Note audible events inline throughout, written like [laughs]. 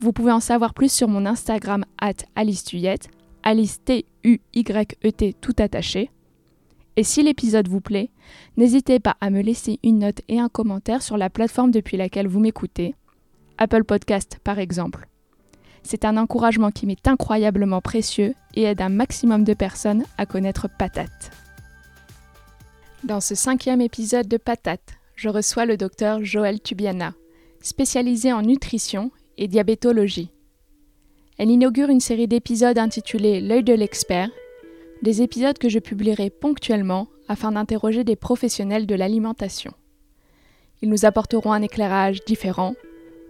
Vous pouvez en savoir plus sur mon Instagram at Alice Tuyette, Alice T-U-Y-E-T tout attaché. Et si l'épisode vous plaît, n'hésitez pas à me laisser une note et un commentaire sur la plateforme depuis laquelle vous m'écoutez, Apple Podcast par exemple. C'est un encouragement qui m'est incroyablement précieux et aide un maximum de personnes à connaître Patate. Dans ce cinquième épisode de Patate, je reçois le docteur Joël Tubiana, spécialisé en nutrition et diabétologie. Elle inaugure une série d'épisodes intitulés L'œil de l'expert, des épisodes que je publierai ponctuellement afin d'interroger des professionnels de l'alimentation. Ils nous apporteront un éclairage différent,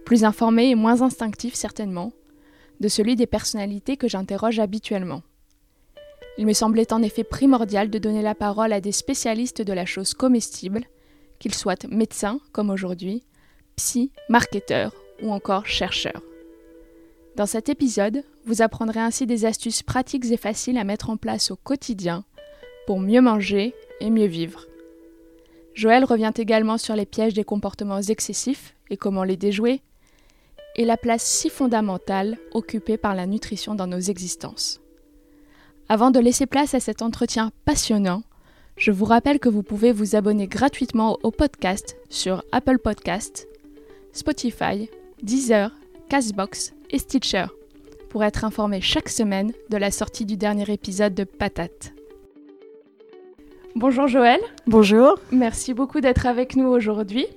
plus informé et moins instinctif certainement, de celui des personnalités que j'interroge habituellement. Il me semblait en effet primordial de donner la parole à des spécialistes de la chose comestible, qu'ils soient médecins comme aujourd'hui, psy, marketeurs ou encore chercheurs. Dans cet épisode, vous apprendrez ainsi des astuces pratiques et faciles à mettre en place au quotidien pour mieux manger et mieux vivre. Joël revient également sur les pièges des comportements excessifs et comment les déjouer, et la place si fondamentale occupée par la nutrition dans nos existences. Avant de laisser place à cet entretien passionnant, je vous rappelle que vous pouvez vous abonner gratuitement au podcast sur Apple Podcasts, Spotify, Deezer, Castbox et Stitcher pour être informé chaque semaine de la sortie du dernier épisode de Patate. Bonjour Joël. Bonjour. Merci beaucoup d'être avec nous aujourd'hui.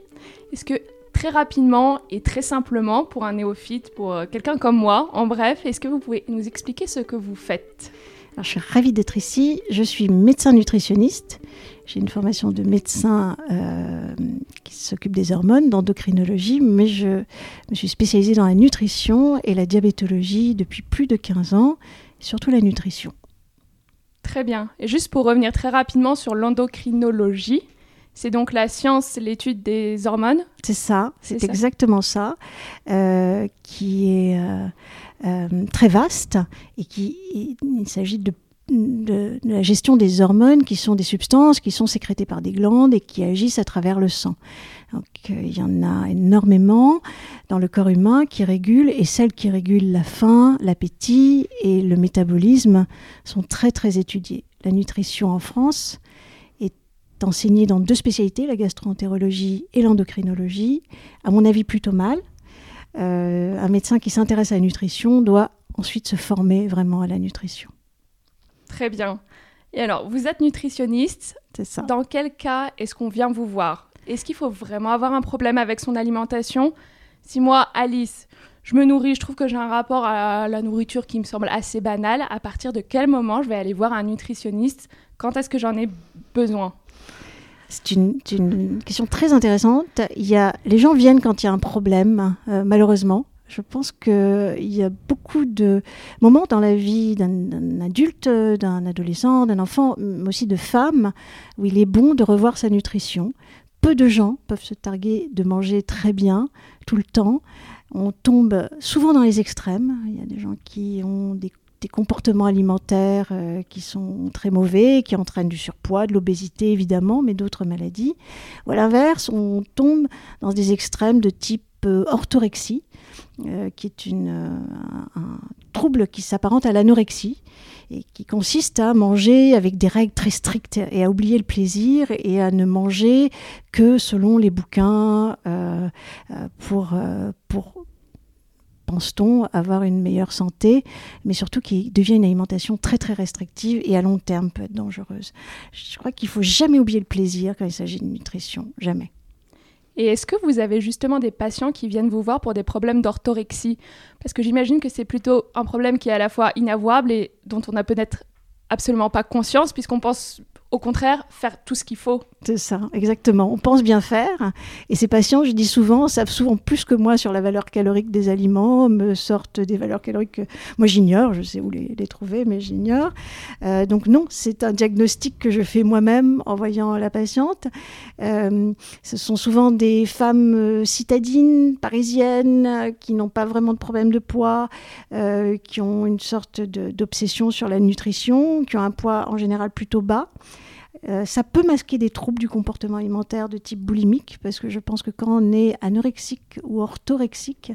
Est-ce que très rapidement et très simplement pour un néophyte, pour euh, quelqu'un comme moi, en bref, est-ce que vous pouvez nous expliquer ce que vous faites? Je suis ravie d'être ici. Je suis médecin nutritionniste. J'ai une formation de médecin euh, qui s'occupe des hormones, d'endocrinologie, mais je me suis spécialisée dans la nutrition et la diabétologie depuis plus de 15 ans, surtout la nutrition. Très bien. Et juste pour revenir très rapidement sur l'endocrinologie, c'est donc la science, l'étude des hormones? C'est ça, c'est exactement ça, euh, qui est euh, euh, très vaste et qui il s'agit de, de, la gestion des hormones qui sont des substances qui sont sécrétées par des glandes et qui agissent à travers le sang. Donc, euh, il y en a énormément dans le corps humain qui régulent et celles qui régulent la faim, l'appétit et le métabolisme sont très très étudiées. La nutrition en France est enseignée dans deux spécialités, la gastroentérologie et l'endocrinologie. À mon avis, plutôt mal euh, un médecin qui s'intéresse à la nutrition doit ensuite se former vraiment à la nutrition. Très bien. Et alors, vous êtes nutritionniste. C'est ça. Dans quel cas est-ce qu'on vient vous voir? Est-ce qu'il faut vraiment avoir un problème avec son alimentation? Si moi, Alice, je me nourris, je trouve que j'ai un rapport à la nourriture qui me semble assez banal, à partir de quel moment je vais aller voir un nutritionniste? Quand est-ce que j'en ai besoin? C'est une, question très intéressante. Il y a, les gens viennent quand il y a un problème, euh, malheureusement. Je pense qu'il y a beaucoup de moments dans la vie d'un adulte, d'un adolescent, d'un enfant, mais aussi de femmes, où il est bon de revoir sa nutrition. Peu de gens peuvent se targuer de manger très bien tout le temps. On tombe souvent dans les extrêmes. Il y a des gens qui ont des comportements alimentaires euh, qui sont très mauvais, qui entraînent du surpoids, de l'obésité évidemment, mais d'autres maladies. Ou à l'inverse, on tombe dans des extrêmes de type euh, orthorexie, euh, qui est une, un, trouble qui s'apparente à l'anorexie et qui consiste à manger avec des règles très strictes et à oublier le plaisir et à ne manger que selon les bouquins pour, pour pense-t-on, avoir une meilleure santé, mais surtout qui devient une alimentation très très restrictive et à long terme peut être dangereuse. Je crois qu'il faut jamais oublier le plaisir quand il s'agit de nutrition, jamais. Et est-ce que vous avez justement des patients qui viennent vous voir pour des problèmes d'orthorexie? Parce que j'imagine que c'est plutôt un problème qui est à la fois inavouable et dont on n'a peut-être absolument pas conscience, puisqu'on pense au contraire faire tout ce qu'il faut C'est ça, exactement. On pense bien faire. Et ces patients, je dis souvent, savent souvent plus que moi sur la valeur calorique des aliments, me sortent des valeurs caloriques que moi j'ignore. Je sais où les, trouver, mais j'ignore. Euh, donc non, c'est un diagnostic que je fais moi-même en voyant la patiente. Euh, ce sont souvent des femmes euh, citadines, parisiennes, qui n'ont pas vraiment de problème de poids, qui ont une sorte d'obsession sur la nutrition, qui ont un poids en général plutôt bas. Euh, ça peut masquer des troubles du comportement alimentaire de type boulimique, parce que je pense que quand on est anorexique ou orthorexique,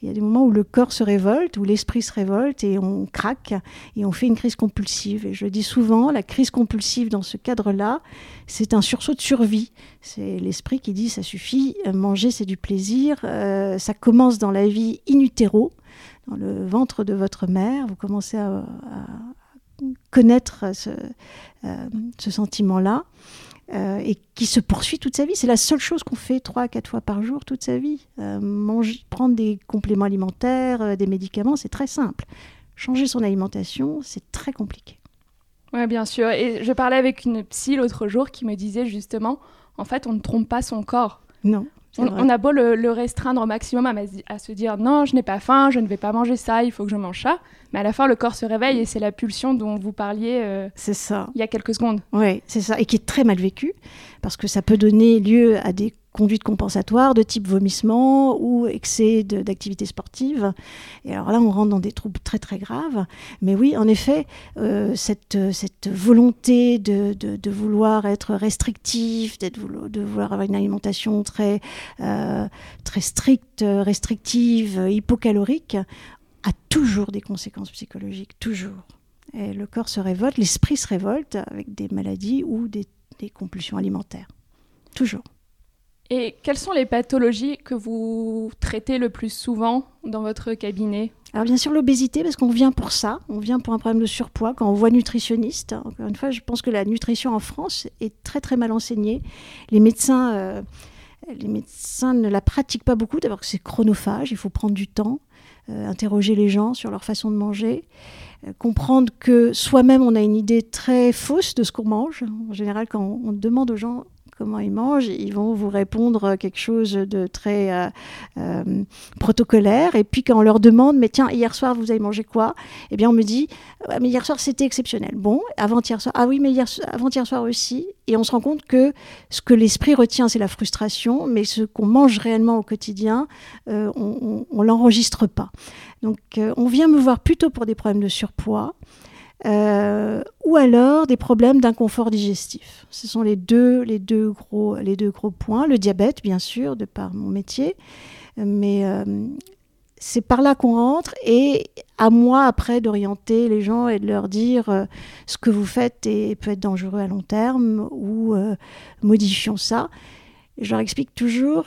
il y a des moments où le corps se révolte, où l'esprit se révolte et on craque et on fait une crise compulsive. Et je dis souvent, la crise compulsive dans ce cadre-là, c'est un sursaut de survie. C'est l'esprit qui dit ça suffit, manger c'est du plaisir, euh, ça commence dans la vie in utero, dans le ventre de votre mère, vous commencez à connaître ce, euh, ce sentiment-là. Euh, et qui se poursuit toute sa vie. C'est la seule chose qu'on fait trois à quatre fois par jour toute sa vie. Euh, manger, prendre des compléments alimentaires, des médicaments, c'est très simple. Changer son alimentation, c'est très compliqué. Oui, bien sûr. Et je parlais avec une psy l'autre jour qui me disait justement, en fait, on ne trompe pas son corps. Non. On, a beau le, restreindre au maximum à, se dire non, je n'ai pas faim, je ne vais pas manger ça, il faut que je mange ça. Mais à la fin, le corps se réveille et c'est la pulsion dont vous parliez euh, c'est ça. il y a quelques secondes. Oui, c'est ça. Et qui est très mal vécu parce que ça peut donner lieu à des conduite compensatoire de type vomissement ou excès d'activité sportive. Et alors là, on rentre dans des troubles très très graves. Mais oui, en effet, euh, cette, volonté de, vouloir être restrictif, de vouloir avoir une alimentation très, euh, très stricte, restrictive, hypocalorique, a toujours des conséquences psychologiques, toujours. Et le corps se révolte, l'esprit se révolte avec des maladies ou des compulsions alimentaires. Toujours. Et quelles sont les pathologies que vous traitez le plus souvent dans votre cabinet? Alors bien sûr l'obésité, parce qu'on vient pour ça, on vient pour un problème de surpoids. Quand on voit nutritionniste, encore une fois, je pense que la nutrition en France est très très mal enseignée. Les médecins, euh, les médecins ne la pratiquent pas beaucoup, d'abord que c'est chronophage, il faut prendre du temps, euh, interroger les gens sur leur façon de manger, euh, comprendre que soi-même on a une idée très fausse de ce qu'on mange. En général, quand on demande aux gens comment ils mangent, ils vont vous répondre quelque chose de très euh, euh, protocolaire. Et puis quand on leur demande, mais tiens, hier soir, vous avez mangé quoi? Eh bien, on me dit, mais hier soir, c'était exceptionnel. Bon, avant-hier soir, ah oui, mais hier, avant-hier soir aussi. Et on se rend compte que ce que l'esprit retient, c'est la frustration, mais ce qu'on mange réellement au quotidien, euh, on ne l'enregistre pas. Donc, on vient me voir plutôt pour des problèmes de surpoids. Euh, ou alors des problèmes d'inconfort digestif. Ce sont les deux, les, deux gros, les deux gros points. Le diabète, bien sûr, de par mon métier, mais euh, c'est par là qu'on rentre et à moi après d'orienter les gens et de leur dire euh, ce que vous faites et peut être dangereux à long terme ou modifions ça. je leur explique toujours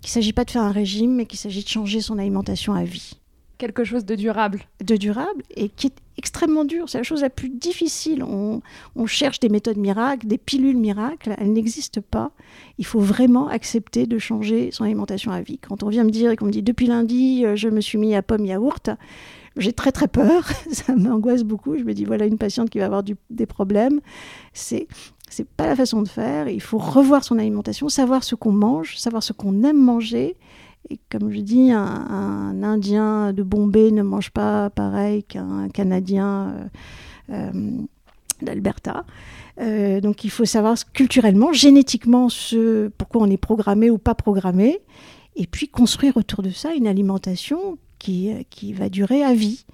qu'il ne s'agit pas de faire un régime, mais qu'il s'agit de changer son alimentation à vie quelque chose de durable. De durable et qui est extrêmement dur. C'est la chose la plus difficile. On, cherche des méthodes miracles, des pilules miracles. Elles n'existent pas. Il faut vraiment accepter de changer son alimentation à vie. Quand on vient me dire et qu'on me dit depuis lundi, euh, je me suis mis à pomme yaourt, j'ai très très peur. [laughs] Ça m'angoisse beaucoup. Je me dis voilà une patiente qui va avoir des problèmes. C'est c'est pas la façon de faire. Il faut revoir son alimentation, savoir ce qu'on mange, savoir ce qu'on aime manger et comme je dis, un, Indien de Bombay ne mange pas pareil qu'un Canadien euh, euh, d'Alberta. Euh, donc il faut savoir culturellement, génétiquement, ce, pourquoi on est programmé ou pas programmé, et puis construire autour de ça une alimentation qui, qui va durer à vie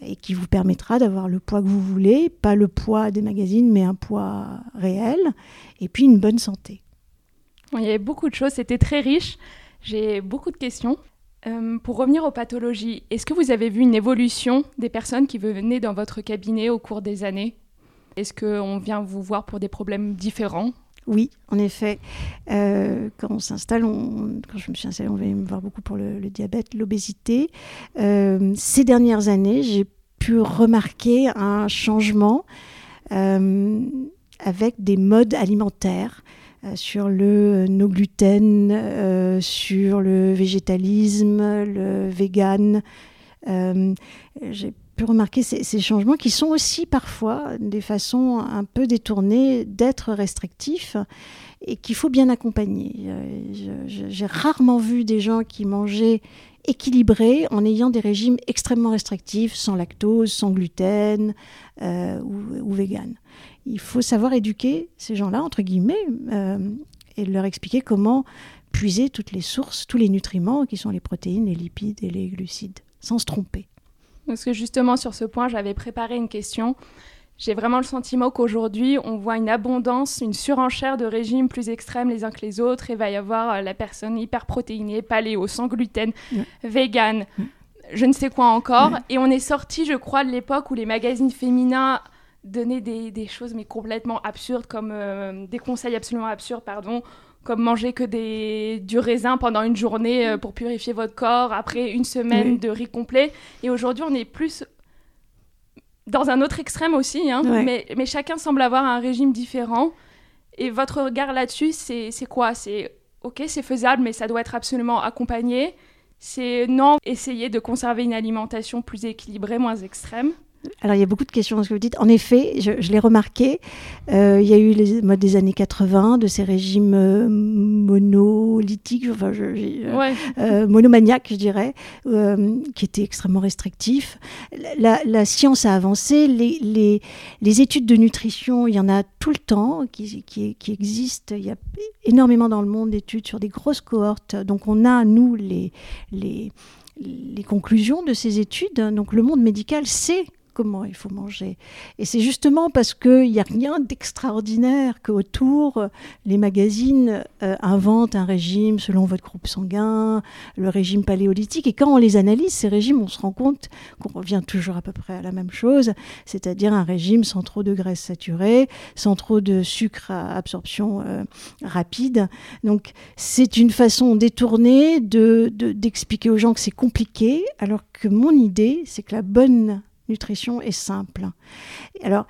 et qui vous permettra d'avoir le poids que vous voulez, pas le poids des magazines, mais un poids réel, et puis une bonne santé. Il y avait beaucoup de choses, c'était très riche. J'ai beaucoup de questions. Euh, pour revenir aux pathologies, est-ce que vous avez vu une évolution des personnes qui venaient dans votre cabinet au cours des années? Est-ce qu'on vient vous voir pour des problèmes différents? Oui, en effet. Euh, quand on s'installe, quand je me suis installée, on venait me voir beaucoup pour le, diabète, l'obésité. Euh, ces dernières années, j'ai pu remarquer un changement avec des modes alimentaires sur le no gluten, euh, sur le végétalisme, le vegan. Euh, j'ai pu remarquer ces, changements qui sont aussi parfois des façons un peu détournées d'être restrictifs et qu'il faut bien accompagner. Euh, j'ai rarement vu des gens qui mangeaient équilibré en ayant des régimes extrêmement restrictifs, sans lactose, sans gluten euh, ou, vegan. Il faut savoir éduquer ces gens-là, entre guillemets, euh, et leur expliquer comment puiser toutes les sources, tous les nutriments qui sont les protéines, les lipides et les glucides, sans se tromper. Parce que justement, sur ce point, j'avais préparé une question. J'ai vraiment le sentiment qu'aujourd'hui, on voit une abondance, une surenchère de régimes plus extrêmes les uns que les autres. Il va y avoir euh, la personne hyper protéinée, paléo, sans gluten, vegan, je ne sais quoi encore. Et on est sorti, je crois, de l'époque où les magazines féminins donnaient des, choses mais complètement absurdes, comme euh, des conseils absolument absurdes, pardon, comme manger que des, du raisin pendant une journée euh, pour purifier votre corps après une semaine de riz complet. Et aujourd'hui, on est plus dans un autre extrême aussi, hein, mais, mais, chacun semble avoir un régime différent. Et votre regard là-dessus, c'est quoi? C'est ok, c'est faisable, mais ça doit être absolument accompagné. C'est non, essayer de conserver une alimentation plus équilibrée, moins extrême. Alors, il y a beaucoup de questions dans ce que vous dites. En effet, je, l'ai remarqué, euh, il y a eu les modes des années 80, de ces régimes euh, monolithiques, enfin, euh, monomaniaques, je dirais, qui étaient extrêmement restrictifs. La, science a avancé, les, les, études de nutrition, il y en a tout le temps qui, qui, qui existent. Il y a énormément dans le monde d'études sur des grosses cohortes. Donc, on a, nous, les, les les conclusions de ces études. Donc le monde médical sait comment il faut manger. Et c'est justement parce qu'il n'y a rien d'extraordinaire qu'autour, les magazines euh, inventent un régime selon votre groupe sanguin, le régime paléolithique. Et quand on les analyse, ces régimes, on se rend compte qu'on revient toujours à peu près à la même chose, c'est-à-dire un régime sans trop de graisse saturée, sans trop de sucre à absorption euh, rapide. Donc c'est une façon détournée d'expliquer de, aux gens que c'est compliqué, alors que mon idée, c'est que la bonne nutrition est simple. Alors,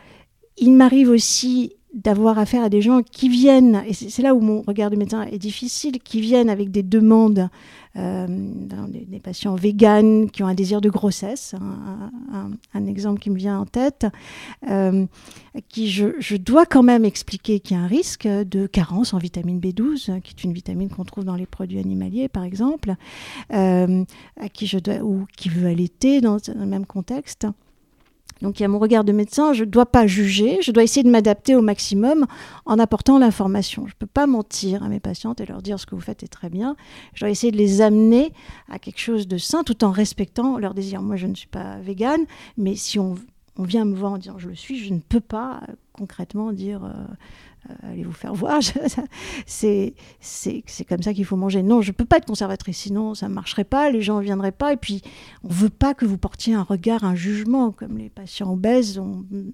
il m'arrive aussi d'avoir affaire à des gens qui viennent, et c'est là où mon regard de médecin est difficile, qui viennent avec des demandes, euh, des, patients véganes qui ont un désir de grossesse, un, exemple qui me vient en tête, euh, qui je, dois quand même expliquer qu'il y a un risque de carence en vitamine B12, qui est une vitamine qu'on trouve dans les produits animaliers par exemple, euh, à qui je dois, ou qui veut allaiter dans le même contexte. Donc il y a mon regard de médecin, je ne dois pas juger, je dois essayer de m'adapter au maximum en apportant l'information. Je ne peux pas mentir à mes patientes et leur dire ce que vous faites est très bien. Je dois essayer de les amener à quelque chose de sain tout en respectant leur désir. Moi, je ne suis pas végane, mais si on, vient me voir en disant je le suis, je ne peux pas euh, concrètement dire... Euh, allez vous faire voir, [laughs] c'est comme ça qu'il faut manger. Non, je ne peux pas être conservatrice, sinon ça ne marcherait pas, les gens ne viendraient pas. Et puis, on ne veut pas que vous portiez un regard, un jugement, comme les patients obèses. On ne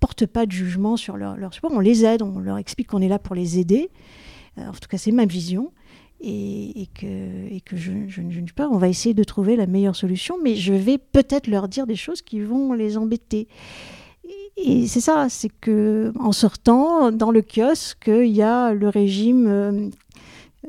porte pas de jugement sur leur, leur support, on les aide, on leur explique qu'on est là pour les aider. Euh, en tout cas, c'est ma vision. Et, que, et que je, ne juge pas. On va essayer de trouver la meilleure solution, mais je vais peut-être leur dire des choses qui vont les embêter et c'est ça, c'est que en sortant dans le kiosque, il y a le régime euh,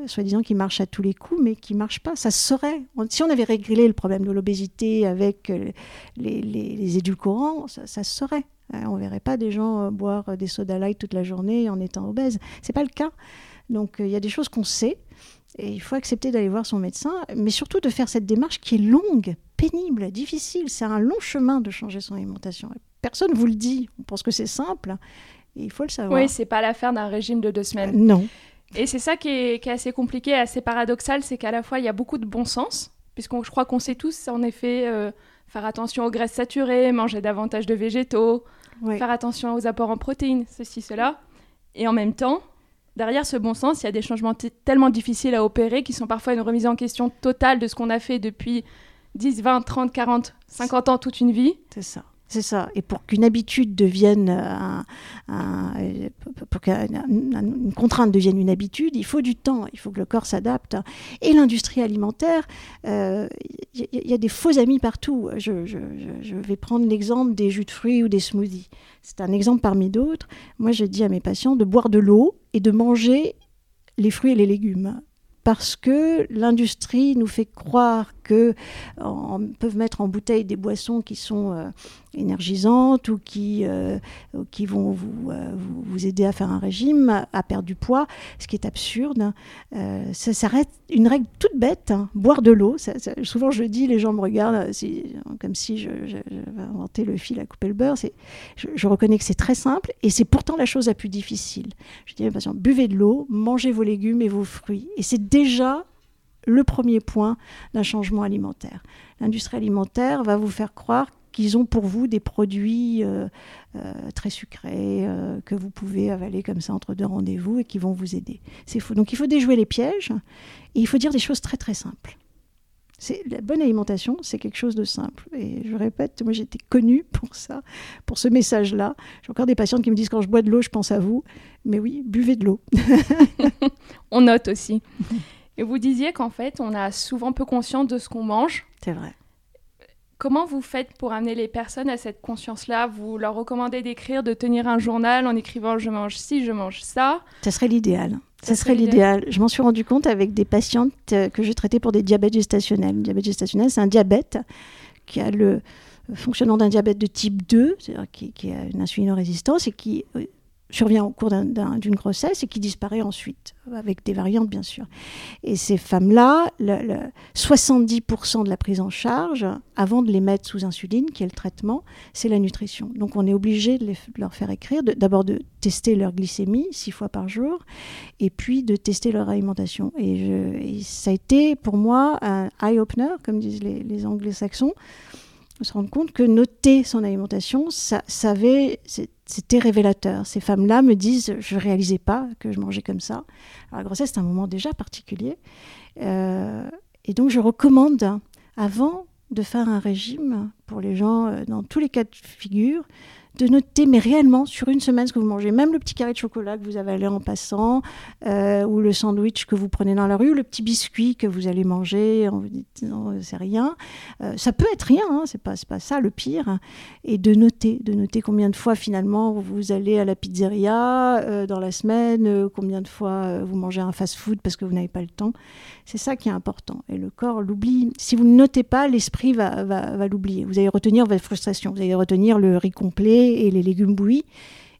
soi-disant qui marche à tous les coups, mais qui marche pas. Ça se saurait. Si on avait réglé le problème de l'obésité avec euh, les, édulcorants, ça, se saurait. Hein, on verrait pas des gens euh, boire des soda light toute la journée en étant obèses. C'est pas le cas. Donc il y a des choses qu'on sait. Et il faut accepter d'aller voir son médecin, mais surtout de faire cette démarche qui est longue, pénible, difficile. C'est un long chemin de changer son alimentation personne vous le dit. On pense que c'est simple. Et il faut le savoir. Oui, c'est pas l'affaire d'un régime de deux semaines. non. Et c'est ça qui est, assez compliqué, assez paradoxal, c'est qu'à la fois il y a beaucoup de bon sens, puisque je crois qu'on sait tous en effet euh, faire attention aux graisses saturées, manger davantage de végétaux, faire attention aux apports en protéines, ceci, cela. Et en même temps, derrière ce bon sens, il y a des changements tellement difficiles à opérer qui sont parfois une remise en question totale de ce qu'on a fait depuis 10, 20, 30, 40, 50 ans, toute une vie. C'est ça. C'est ça. Et pour qu'une habitude devienne un, pour qu'une contrainte devienne une habitude, il faut du temps. Il faut que le corps s'adapte. Et l'industrie alimentaire, il euh, y, a des faux amis partout. Je, je vais prendre l'exemple des jus de fruits ou des smoothies. C'est un exemple parmi d'autres. Moi, je dis à mes patients de boire de l'eau et de manger les fruits et les légumes parce que l'industrie nous fait croire que peuvent mettre en bouteille des boissons qui sont énergisantes ou qui, qui vont vous, vous, aider à faire un régime, à perdre du poids, ce qui est absurde. ça, ça reste une règle toute bête, hein. boire de l'eau. souvent je dis, les gens me regardent comme si je, inventer le fil à couper le beurre. Je, je reconnais que c'est très simple et c'est pourtant la chose la plus difficile. Je dis à mes patients, buvez de l'eau, mangez vos légumes et vos fruits. Et c'est déjà le premier point d'un changement alimentaire. L'industrie alimentaire va vous faire croire qu'ils ont pour vous des produits euh, euh, très sucrés euh, que vous pouvez avaler comme ça entre deux rendez-vous et qui vont vous aider. C'est faux. Donc il faut déjouer les pièges et il faut dire des choses très très simples. La bonne alimentation, c'est quelque chose de simple. Et je répète, moi j'étais connue [laughs] pour ça, pour ce message-là. J'ai encore des patientes qui me disent quand je bois de l'eau, je pense à vous. Mais oui, buvez de l'eau. [laughs] on note aussi. [laughs] Et vous disiez qu'en fait, on a souvent peu conscience de ce qu'on mange. C'est vrai. Comment vous faites pour amener les personnes à cette conscience-là? Vous leur recommandez d'écrire, de tenir un journal en écrivant je mange ci, je mange ça Ça serait l'idéal. Ça, serait l'idéal. Je m'en suis rendu compte avec des patientes euh, que j'ai traitées pour des diabètes gestationnels. Le diabète gestationnel, c'est un diabète qui a le fonctionnement d'un diabète de type 2, c'est-à-dire qui, qui, a une insulinorésistance et qui euh, survient au cours d'une grossesse et qui disparaît ensuite, avec des variantes bien sûr. Et ces femmes-là, 70% de la prise en charge, avant de les mettre sous insuline, qui est le traitement, c'est la nutrition. Donc on est obligé de, leur faire écrire, d'abord de, tester leur glycémie six fois par jour, et puis de tester leur alimentation. Et, ça a été pour moi un eye-opener, comme disent les, les anglo-saxons, se rendre compte que noter son alimentation, ça, ça avait, c'était révélateur. Ces femmes-là me disent, je ne réalisais pas que je mangeais comme ça. Alors, la grossesse, c'est un moment déjà particulier. Euh, et donc, je recommande, avant de faire un régime, pour les gens euh, dans tous les cas de figure, de noter, mais réellement, sur une semaine, ce que vous mangez. Même le petit carré de chocolat que vous avalez en passant, euh, ou le sandwich que vous prenez dans la rue, ou le petit biscuit que vous allez manger, en vous disant, c'est rien. Euh, ça peut être rien, hein, c'est pas, pas ça le pire. Et de noter, de noter combien de fois finalement vous allez à la pizzeria euh, dans la semaine, combien de fois vous mangez un fast-food parce que vous n'avez pas le temps. C'est ça qui est important. Et le corps l'oublie. Si vous ne notez pas, l'esprit va, va, va l'oublier. Vous allez retenir votre frustration, vous allez retenir le riz complet et les légumes bouillis,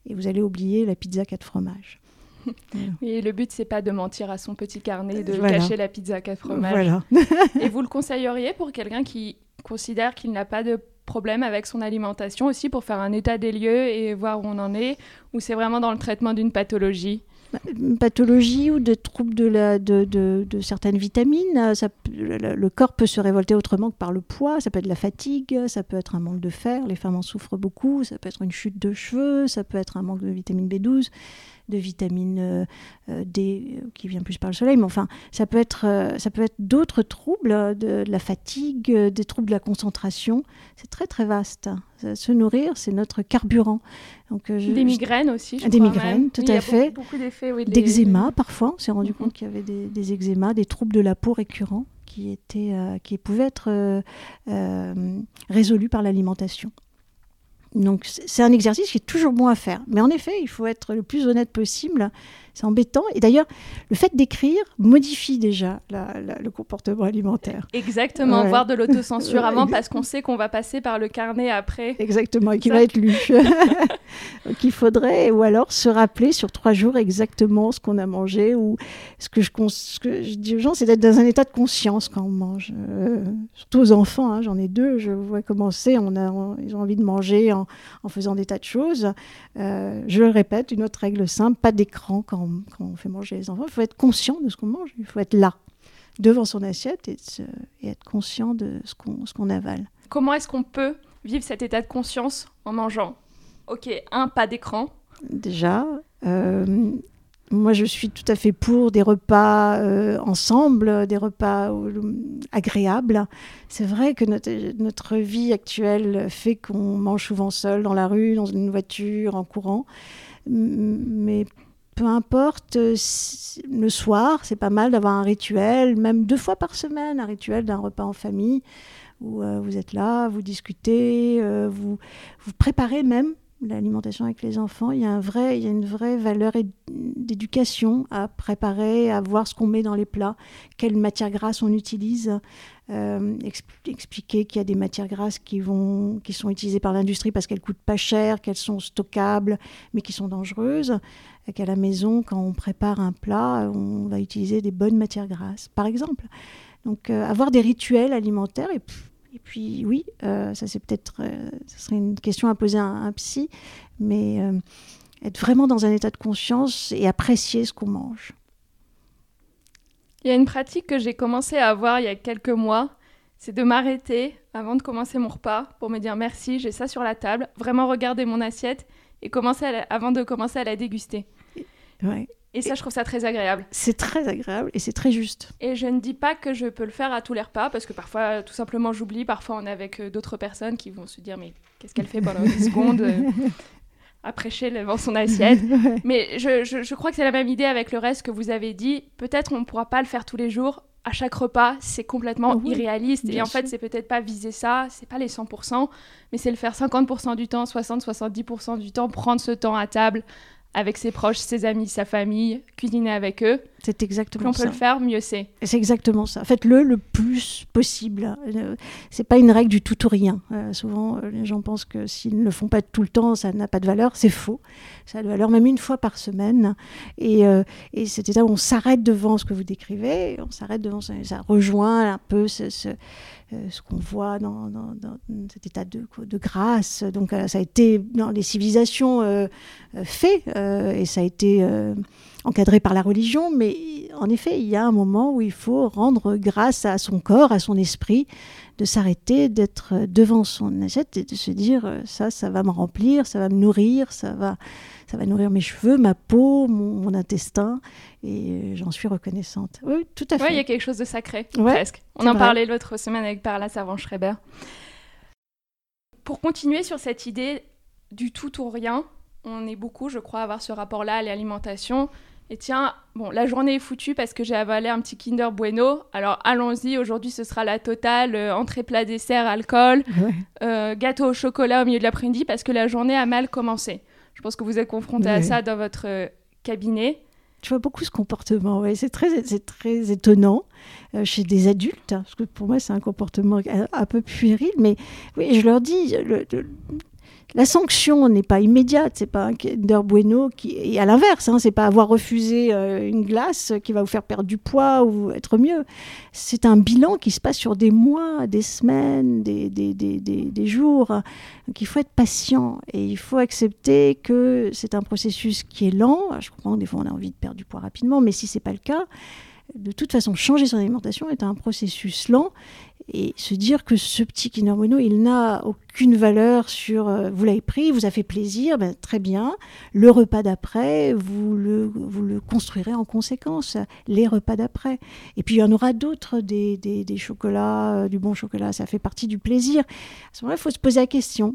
et vous allez oublier la pizza 4 fromages. [laughs] Et le but, c'est pas de mentir à son petit carnet, de cacher la pizza 4 fromages. [laughs] et [laughs] vous le conseilleriez pour quelqu'un qui considère qu'il n'a pas de problème avec son alimentation aussi pour faire un état des lieux et voir où on en est, ou c'est vraiment dans le traitement d'une pathologie? Une pathologie ou de troubles de, la, de, de, certaines vitamines. Ça, le, corps peut se révolter autrement que par le poids. Ça peut être la fatigue, ça peut être un manque de fer. Les femmes en souffrent beaucoup. Ça peut être une chute de cheveux, ça peut être un manque de vitamine B12 de vitamine euh, euh, D euh, qui vient plus par le soleil, mais enfin, ça peut être, ça peut être d'autres troubles, de, la fatigue, des troubles de la concentration. C'est très très vaste. Se nourrir, c'est notre carburant. Donc, des migraines aussi. Je des migraines, tout à fait. Beaucoup, oui, D'eczéma [laughs] parfois. On s'est rendu mhm. compte qu'il y avait des, des eczémas, des troubles de la peau récurrents qui, étaient, qui pouvaient être résolus par l'alimentation. Donc c'est un exercice qui est toujours bon à faire. Mais en effet, il faut être le plus honnête possible c'est embêtant. Et d'ailleurs, le fait d'écrire modifie déjà le comportement alimentaire. Exactement, voir de l'autocensure [laughs] avant parce qu'on sait qu'on va passer par le carnet après. Exactement, et qui va être lu. [laughs] Donc il faudrait, ou alors se rappeler sur trois jours exactement ce qu'on a mangé. Ou ce que je, ce que je dis aux gens, c'est d'être dans un état de conscience quand on mange. Euh, surtout aux enfants, hein, j'en ai deux, je vois commencer, on a, ils ont envie de manger en, faisant des tas de choses. Euh, je le répète, une autre règle simple, pas d'écran quand quand, on fait manger les enfants, il faut être conscient de ce qu'on mange, il faut être là, devant son assiette et, être conscient de ce qu'on avale. Comment est-ce qu'on peut vivre cet état de conscience en mangeant? Ok, un, pas d'écran. Déjà, euh, moi je suis tout à fait pour des repas euh, ensemble, des repas euh, agréables. C'est vrai que notre, notre, vie actuelle fait qu'on mange souvent seul dans la rue, dans une voiture, en courant. Mais peu importe, euh, le soir, c'est pas mal d'avoir un rituel, même deux fois par semaine, un rituel d'un repas en famille, où euh, vous êtes là, vous discutez, euh, vous, vous préparez même l'alimentation avec les enfants. Il y a, un vrai, il y a une vraie valeur d'éducation à préparer, à voir ce qu'on met dans les plats, quelles matières grasses on utilise. Euh, expliquer qu'il y a des matières grasses qui, vont, qui sont utilisées par l'industrie parce qu'elles coûtent pas cher, qu'elles sont stockables, mais qui sont dangereuses. Qu'à la maison, quand on prépare un plat, on va utiliser des bonnes matières grasses, par exemple. Donc, euh, avoir des rituels alimentaires et et puis oui, euh, ça c'est peut-être, euh, ce serait une question à poser à un, psy, mais euh, être vraiment dans un état de conscience et apprécier ce qu'on mange. Il y a une pratique que j'ai commencé à avoir il y a quelques mois, c'est de m'arrêter avant de commencer mon repas pour me dire merci, j'ai ça sur la table, vraiment regarder mon assiette et commencer avant de commencer à la déguster. Ouais. Et ça, je trouve ça très agréable. C'est très agréable et c'est très juste. Et je ne dis pas que je peux le faire à tous les repas, parce que parfois, tout simplement, j'oublie. Parfois, on est avec euh, d'autres personnes qui vont se dire, mais qu'est-ce qu'elle fait pendant 10 [laughs] secondes euh, à prêcher devant son assiette. [laughs] Mais je, je, crois que c'est la même idée avec le reste que vous avez dit. Peut-être on ne pourra pas le faire tous les jours. À chaque repas, c'est complètement irréaliste. Et en fait, c'est peut-être pas viser ça, c'est pas les 100%, mais c'est le faire 50% du temps, 60-70% du temps, prendre ce temps à table, avec ses proches, ses amis, sa famille, cuisiner avec eux. C'est exactement ça. Plus on peut le faire, mieux c'est. C'est exactement ça. Faites-le le plus possible. Euh, c'est pas une règle du tout ou rien. Euh, souvent, euh, les gens pensent que s'ils ne le font pas tout le temps, ça n'a pas de valeur. C'est faux. Ça a de valeur même une fois par semaine. Et, et cet état où on s'arrête devant ce que vous décrivez, on s'arrête devant ça, ça rejoint un peu ce, ce, ce qu'on voit dans, dans, dans, cet état de, de grâce. Donc ça a été dans les civilisations fait et ça a été encadré par la religion, mais en effet, il y a un moment où il faut rendre grâce à son corps, à son esprit, de s'arrêter, d'être devant son assiette et de se dire euh, ça, ça va me remplir, ça va me nourrir, ça va, ça va nourrir mes cheveux, ma peau, mon, intestin, et j'en suis reconnaissante. Oui, tout à fait. Oui, il y a quelque chose de sacré, presque. On en parlait l'autre semaine avec Parla Savant-Schreiber. Pour continuer sur cette idée du tout ou rien, on est beaucoup, je crois, à avoir ce rapport-là à l'alimentation. Et tiens, bon, la journée est foutue parce que j'ai avalé un petit Kinder Bueno. Alors allons-y, aujourd'hui ce sera la totale, euh, entrée, plat, dessert, alcool, [laughs] euh, gâteau au chocolat au milieu de l'après-midi parce que la journée a mal commencé. Je pense que vous êtes confronté à ça dans votre euh, cabinet. Tu vois beaucoup ce comportement, ouais. c'est très, très étonnant chez des adultes, parce que pour moi c'est un comportement un, peu puéril, mais oui, je leur dis, le, la sanction n'est pas immédiate, c'est pas un Kinder Bueno qui, et à l'inverse, hein, c'est pas avoir refusé euh, une glace qui va vous faire perdre du poids ou être mieux. C'est un bilan qui se passe sur des mois, des semaines, des, des, jours. Donc il faut être patient et il faut accepter que c'est un processus qui est lent. Je comprends des fois on a envie de perdre du poids rapidement, mais si c'est pas le cas, de toute façon, changer son alimentation est un processus lent et se dire que ce petit Kinder il n'a aucune valeur sur euh, vous l'avez pris, vous a fait plaisir, ben, très bien. Le repas d'après, vous le, vous le construirez en conséquence, les repas d'après. Et puis il y en aura d'autres, des, des, des, chocolats, euh, du bon chocolat, ça fait partie du plaisir. À ce moment-là, il faut se poser la question.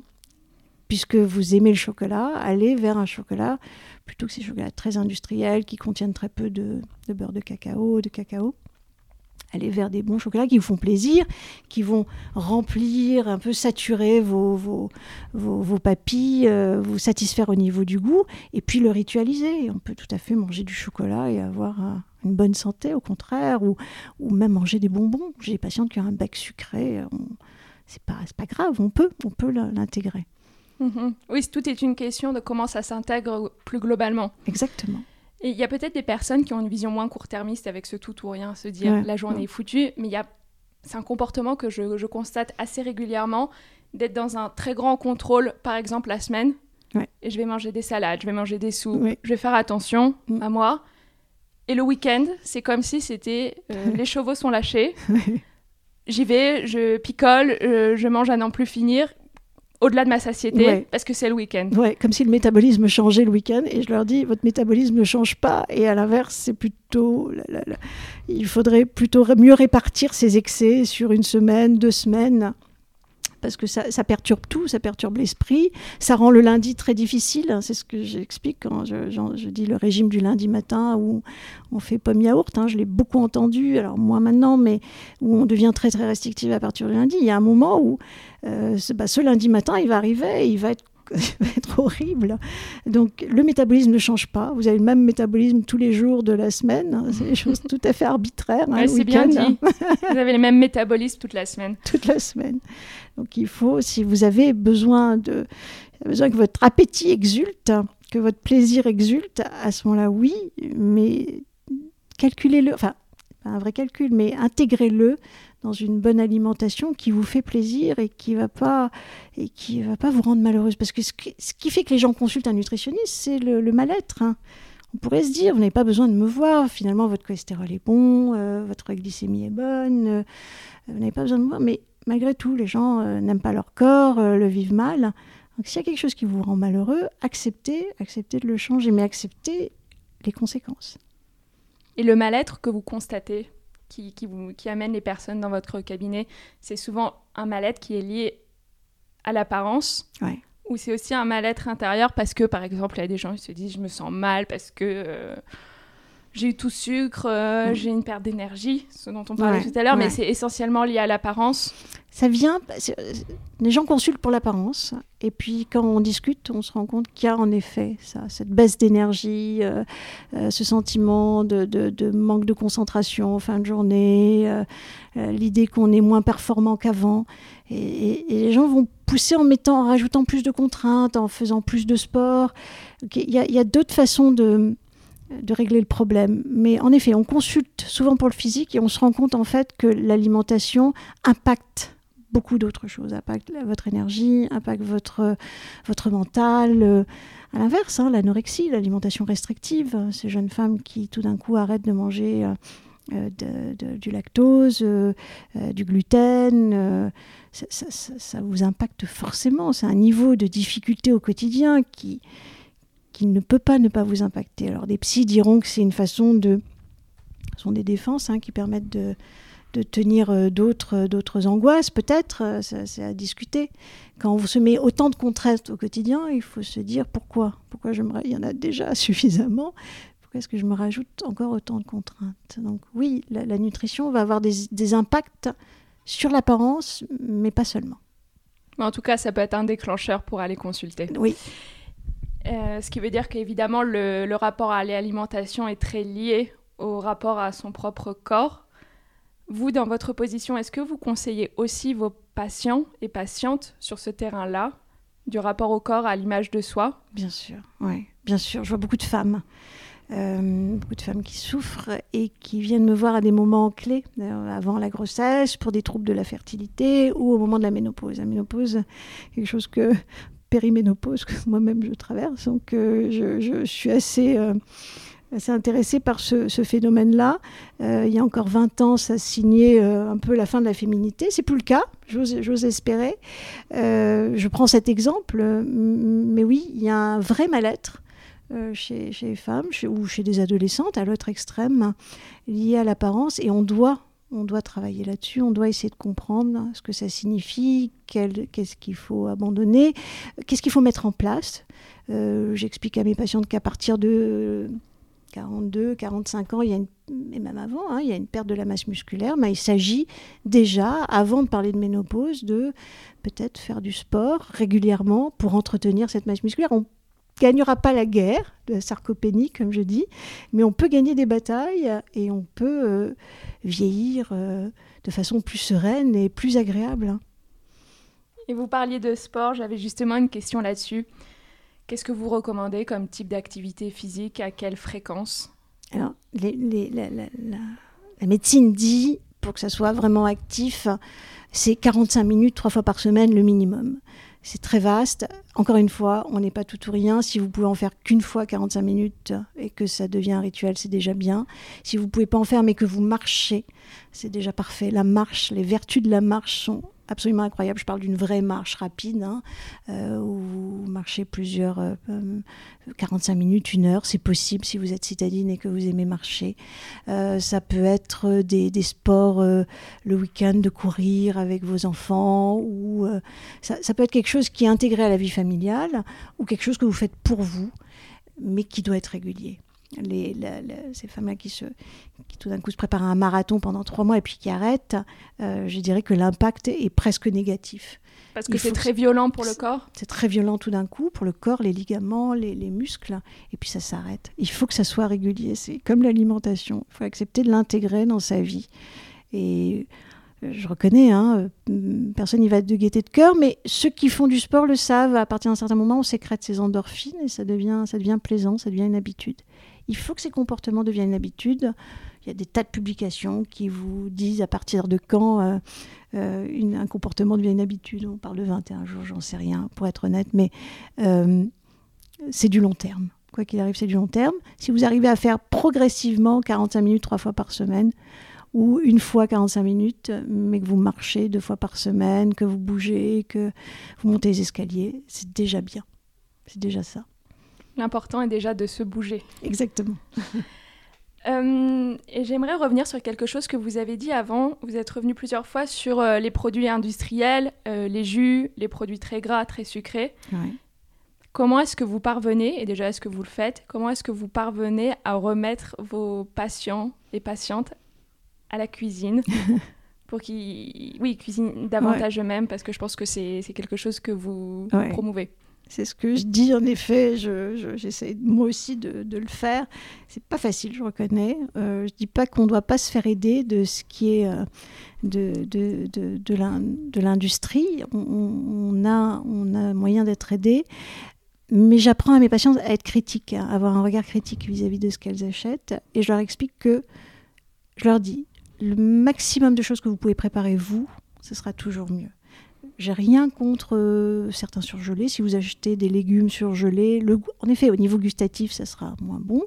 Puisque vous aimez le chocolat, allez vers un chocolat plutôt que ces chocolats très industriels qui contiennent très peu de, de beurre de cacao, de cacao aller vers des bons chocolats qui vous font plaisir, qui vont remplir, un peu saturer vos, vos, vos, papilles, euh, vous satisfaire au niveau du goût, et puis le ritualiser. On peut tout à fait manger du chocolat et avoir une bonne santé, au contraire, ou, ou même manger des bonbons. J'ai des patientes qui ont un bec sucré, c'est pas, pas grave, on peut, on peut l'intégrer. Mm-hmm. Oui, tout est une question de comment ça s'intègre plus globalement. Exactement. Et il y a peut-être des personnes qui ont une vision moins court-termiste avec ce tout ou rien, se dire la journée est foutue, mais il y a... c'est un comportement que je, je, constate assez régulièrement, d'être dans un très grand contrôle, par exemple la semaine, et je vais manger des salades, je vais manger des soupes, je vais faire attention mm. à moi. Et le week-end, c'est comme si c'était euh, [laughs] les chevaux sont lâchés. J'y vais, je picole, euh, je mange à n'en plus finir au-delà de ma satiété parce que c'est le week-end. Ouais, comme si le métabolisme changeait le week-end et je leur dis votre métabolisme ne change pas et à l'inverse c'est plutôt il faudrait plutôt mieux répartir ces excès sur une semaine, deux semaines parce que ça, perturbe tout, ça perturbe l'esprit, ça rend le lundi très difficile. Hein, c'est ce que j'explique quand je, dis le régime du lundi matin où on fait pomme yaourt. Hein, je l'ai beaucoup entendu, alors moi maintenant, mais où on devient très très restrictif à partir du lundi. Il y a un moment où euh, ce, bah, ce lundi matin, il va arriver, il va être [laughs] ça va être horrible. Donc le métabolisme ne change pas. Vous avez le même métabolisme tous les jours de la semaine. C'est des choses tout à fait arbitraires. Hein, c'est bien dit. vous avez le même métabolisme toute la semaine. Toute la semaine. Donc il faut, si vous avez besoin de, besoin que votre appétit exulte, que votre plaisir exulte, à ce moment-là, oui, mais calculez-le. Enfin, pas un vrai calcul, mais intégrez-le dans une bonne alimentation qui vous fait plaisir et qui va pas et qui va pas vous rendre malheureuse. Parce que ce qui, fait que les gens consultent un nutritionniste, c'est le, mal-être. Hein. On pourrait se dire, vous n'avez pas besoin de me voir, finalement votre cholestérol est bon, euh, votre glycémie est bonne, euh, vous n'avez pas besoin de me voir. Mais malgré tout, les gens euh, n'aiment pas leur corps, le vivent mal. Donc s'il y a quelque chose qui vous rend malheureux, acceptez, acceptez de le changer, mais acceptez les conséquences. Et le mal-être que vous constatez qui, vous, qui amène les personnes dans votre cabinet, c'est souvent un mal-être qui est lié à l'apparence. Ou c'est aussi un mal-être intérieur parce que, par exemple, il y a des gens qui se disent je me sens mal parce que euh, j'ai eu tout sucre, euh, mm. j'ai une perte d'énergie, ce dont on parlait tout à l'heure, mais c'est essentiellement lié à l'apparence. Ça vient, euh, les gens consultent pour l'apparence, et puis quand on discute, on se rend compte qu'il y a en effet ça, cette baisse d'énergie, euh, ce sentiment de, manque de concentration en fin de journée, l'idée qu'on est moins performant qu'avant, et, les gens vont pousser en mettant, en rajoutant plus de contraintes, en faisant plus de sport. Il y a d'autres façons de de régler le problème. Mais en effet, on consulte souvent pour le physique et on se rend compte en fait que l'alimentation impacte beaucoup d'autres choses, impacte votre énergie, impacte votre, votre mental. Euh, à l'inverse, hein, l'anorexie, l'alimentation restrictive, ces jeunes femmes qui tout d'un coup arrêtent de manger euh, euh, du lactose, du gluten, ça, vous impacte forcément. C'est un niveau de difficulté au quotidien qui, qui ne peut pas ne pas vous impacter. Alors des psys diront que c'est une façon de... Ce sont des défenses hein, qui permettent de, de tenir euh, d'autres, euh, d'autres angoisses, peut-être, euh, c'est à discuter. Quand on se met autant de contraintes au quotidien, il faut se dire pourquoi? Pourquoi je me... Il y en a déjà [laughs] suffisamment. Pourquoi est-ce que je me rajoute encore autant de contraintes? Donc oui, la, nutrition va avoir des, des impacts sur l'apparence, mais pas seulement. En tout cas, ça peut être un déclencheur pour aller consulter. Oui. Euh, ce qui veut dire qu'évidemment, le, rapport à l'alimentation est très lié au rapport à son propre corps. Vous, dans votre position, est-ce que vous conseillez aussi vos patients et patientes sur ce terrain-là, du rapport au corps à l'image de soi? Bien sûr, oui, bien sûr. Je vois beaucoup de femmes. Euh, beaucoup de femmes qui souffrent et qui viennent me voir à des moments clés, avant la grossesse, pour des troubles de la fertilité ou au moment de la ménopause. La ménopause, quelque chose que périménopause que [laughs] moi-même je traverse. Donc euh, je, suis assez, euh, assez intéressée par ce, phénomène-là. Euh, il y a encore 20 ans, ça signait un peu la fin de la féminité. C'est plus le cas, j'ose espérer. je prends cet exemple, mais oui, il y a un vrai mal-être. chez, les femmes ou chez des adolescentes à l'autre extrême lié à l'apparence et on doit on doit travailler là-dessus, on doit essayer de comprendre ce que ça signifie, qu'est-ce qu'il faut abandonner, qu'est-ce qu'il faut mettre en place. Euh, j'explique à mes patientes qu'à partir de 42, 45 ans, il y a et même avant, hein, il y a une perte de la masse musculaire, mais il s'agit déjà, avant de parler de ménopause, de peut-être faire du sport régulièrement pour entretenir cette masse musculaire. Gagnera pas la guerre de la sarcopénie, comme je dis, mais on peut gagner des batailles et on peut euh, vieillir euh, de façon plus sereine et plus agréable. Et vous parliez de sport, j'avais justement une question là-dessus. Qu'est-ce que vous recommandez comme type d'activité physique? À quelle fréquence? Alors, la, médecine dit, pour que ça soit vraiment actif, c'est 45 minutes trois fois par semaine le minimum. C'est très vaste. Encore une fois, on n'est pas tout ou rien. Si vous pouvez en faire qu'une fois 45 minutes et que ça devient un rituel, c'est déjà bien. Si vous pouvez pas en faire mais que vous marchez, c'est déjà parfait. La marche, les vertus de la marche sont absolument incroyable. Je parle d'une vraie marche rapide, hein, euh, où vous marchez plusieurs, 45 euh, minutes, une heure, c'est possible si vous êtes citadine et que vous aimez marcher. Euh, ça peut être des, sports le week-end de courir avec vos enfants, ou ça, ça, peut être quelque chose qui est intégré à la vie familiale, ou quelque chose que vous faites pour vous, mais qui doit être régulier les, ces femmes-là qui, se, qui tout d'un coup se préparent à un marathon pendant trois mois et puis qui arrêtent, euh, je dirais que l'impact est presque négatif. Parce que c'est très violent pour le corps C'est très violent tout d'un coup pour le corps, les ligaments, les, les muscles, et puis ça s'arrête. Il faut que ça soit régulier, c'est comme l'alimentation. Il faut accepter de l'intégrer dans sa vie. Et je reconnais, hein, euh, personne n'y va de gaieté de cœur, mais ceux qui font du sport le savent. À partir d'un certain moment, on sécrète ces endorphines et ça devient, ça devient plaisant, ça devient une habitude. Il faut que ces comportements deviennent une habitude. Il y a des tas de publications qui vous disent à partir de quand euh, euh, un comportement devient une habitude. On parle de 21 jours, j'en sais rien, pour être honnête, mais c'est du long terme. Quoi qu'il arrive, c'est du long terme. Si vous arrivez à faire progressivement 45 minutes trois fois par semaine, ou une fois 45 minutes, mais que vous marchez deux fois par semaine, que vous bougez, que vous montez les escaliers, c'est déjà bien. C'est déjà ça. L'important est déjà de se bouger. Exactement. [laughs] Euh, et j'aimerais revenir sur quelque chose que vous avez dit avant. Vous êtes revenu plusieurs fois sur euh, les produits industriels, euh, les jus, les produits très gras, très sucrés. Comment est-ce que vous parvenez, et déjà est-ce que vous le faites, comment est-ce que vous parvenez à remettre vos patients et patientes à la cuisine [laughs] pour qu'ils oui, cuisinent davantage eux-mêmes parce que je pense que c'est quelque chose que vous promouvez. C'est ce que je dis en effet, j'essaie je, moi aussi de, le faire. C'est pas facile, je reconnais. Euh, je dis pas qu'on doit pas se faire aider de ce qui est euh, de, de, de l'industrie. On, a, on a moyen d'être aidé. Mais j'apprends à mes patients à être critiques, à avoir un regard critique vis à -vis de ce qu'elles achètent. Et je leur explique que, je leur dis, le maximum de choses que vous pouvez préparer vous, ce sera toujours mieux. J'ai rien contre euh, certains surgelés. Si vous achetez des légumes surgelés, en effet, au niveau gustatif, ça sera moins bon,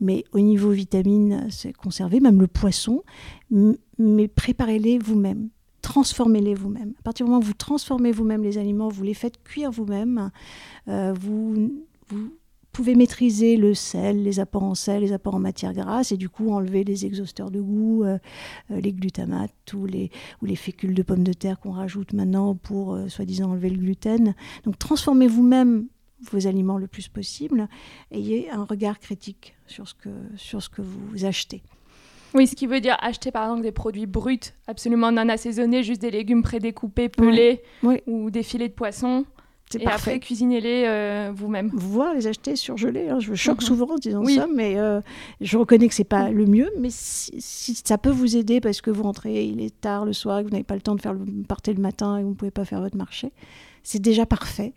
mais au niveau vitamine, c'est conservé, même le poisson. Mais préparez-les vous-même, transformez-les vous-même. À partir du moment où vous transformez vous-même les aliments, vous les faites cuire vous-même, euh, vous, vous pouvez maîtriser le sel, les apports en sel, les apports en matière grasse, et du coup enlever les exhausteurs de goût, euh, euh, les glutamates ou les, ou les fécules de pommes de terre qu'on rajoute maintenant pour euh, soi-disant enlever le gluten. Donc transformez vous-même vos aliments le plus possible, ayez un regard critique sur ce que, sur ce que vous achetez. Oui, ce qui veut dire acheter par exemple des produits bruts, absolument non assaisonnés, juste des légumes prédécoupés, pelés, ou des filets de poisson. Et après, cuisinez-les euh, vous-même. Voir les acheter surgelés. Hein. Je choque mhm. souvent en disant ça, mais euh, je reconnais que c'est pas le mieux. Mais si, ça peut vous aider parce que vous rentrez, il est tard le soir, que vous n'avez pas le temps de faire le, partir le matin et vous ne pouvez pas faire votre marché, c'est déjà parfait.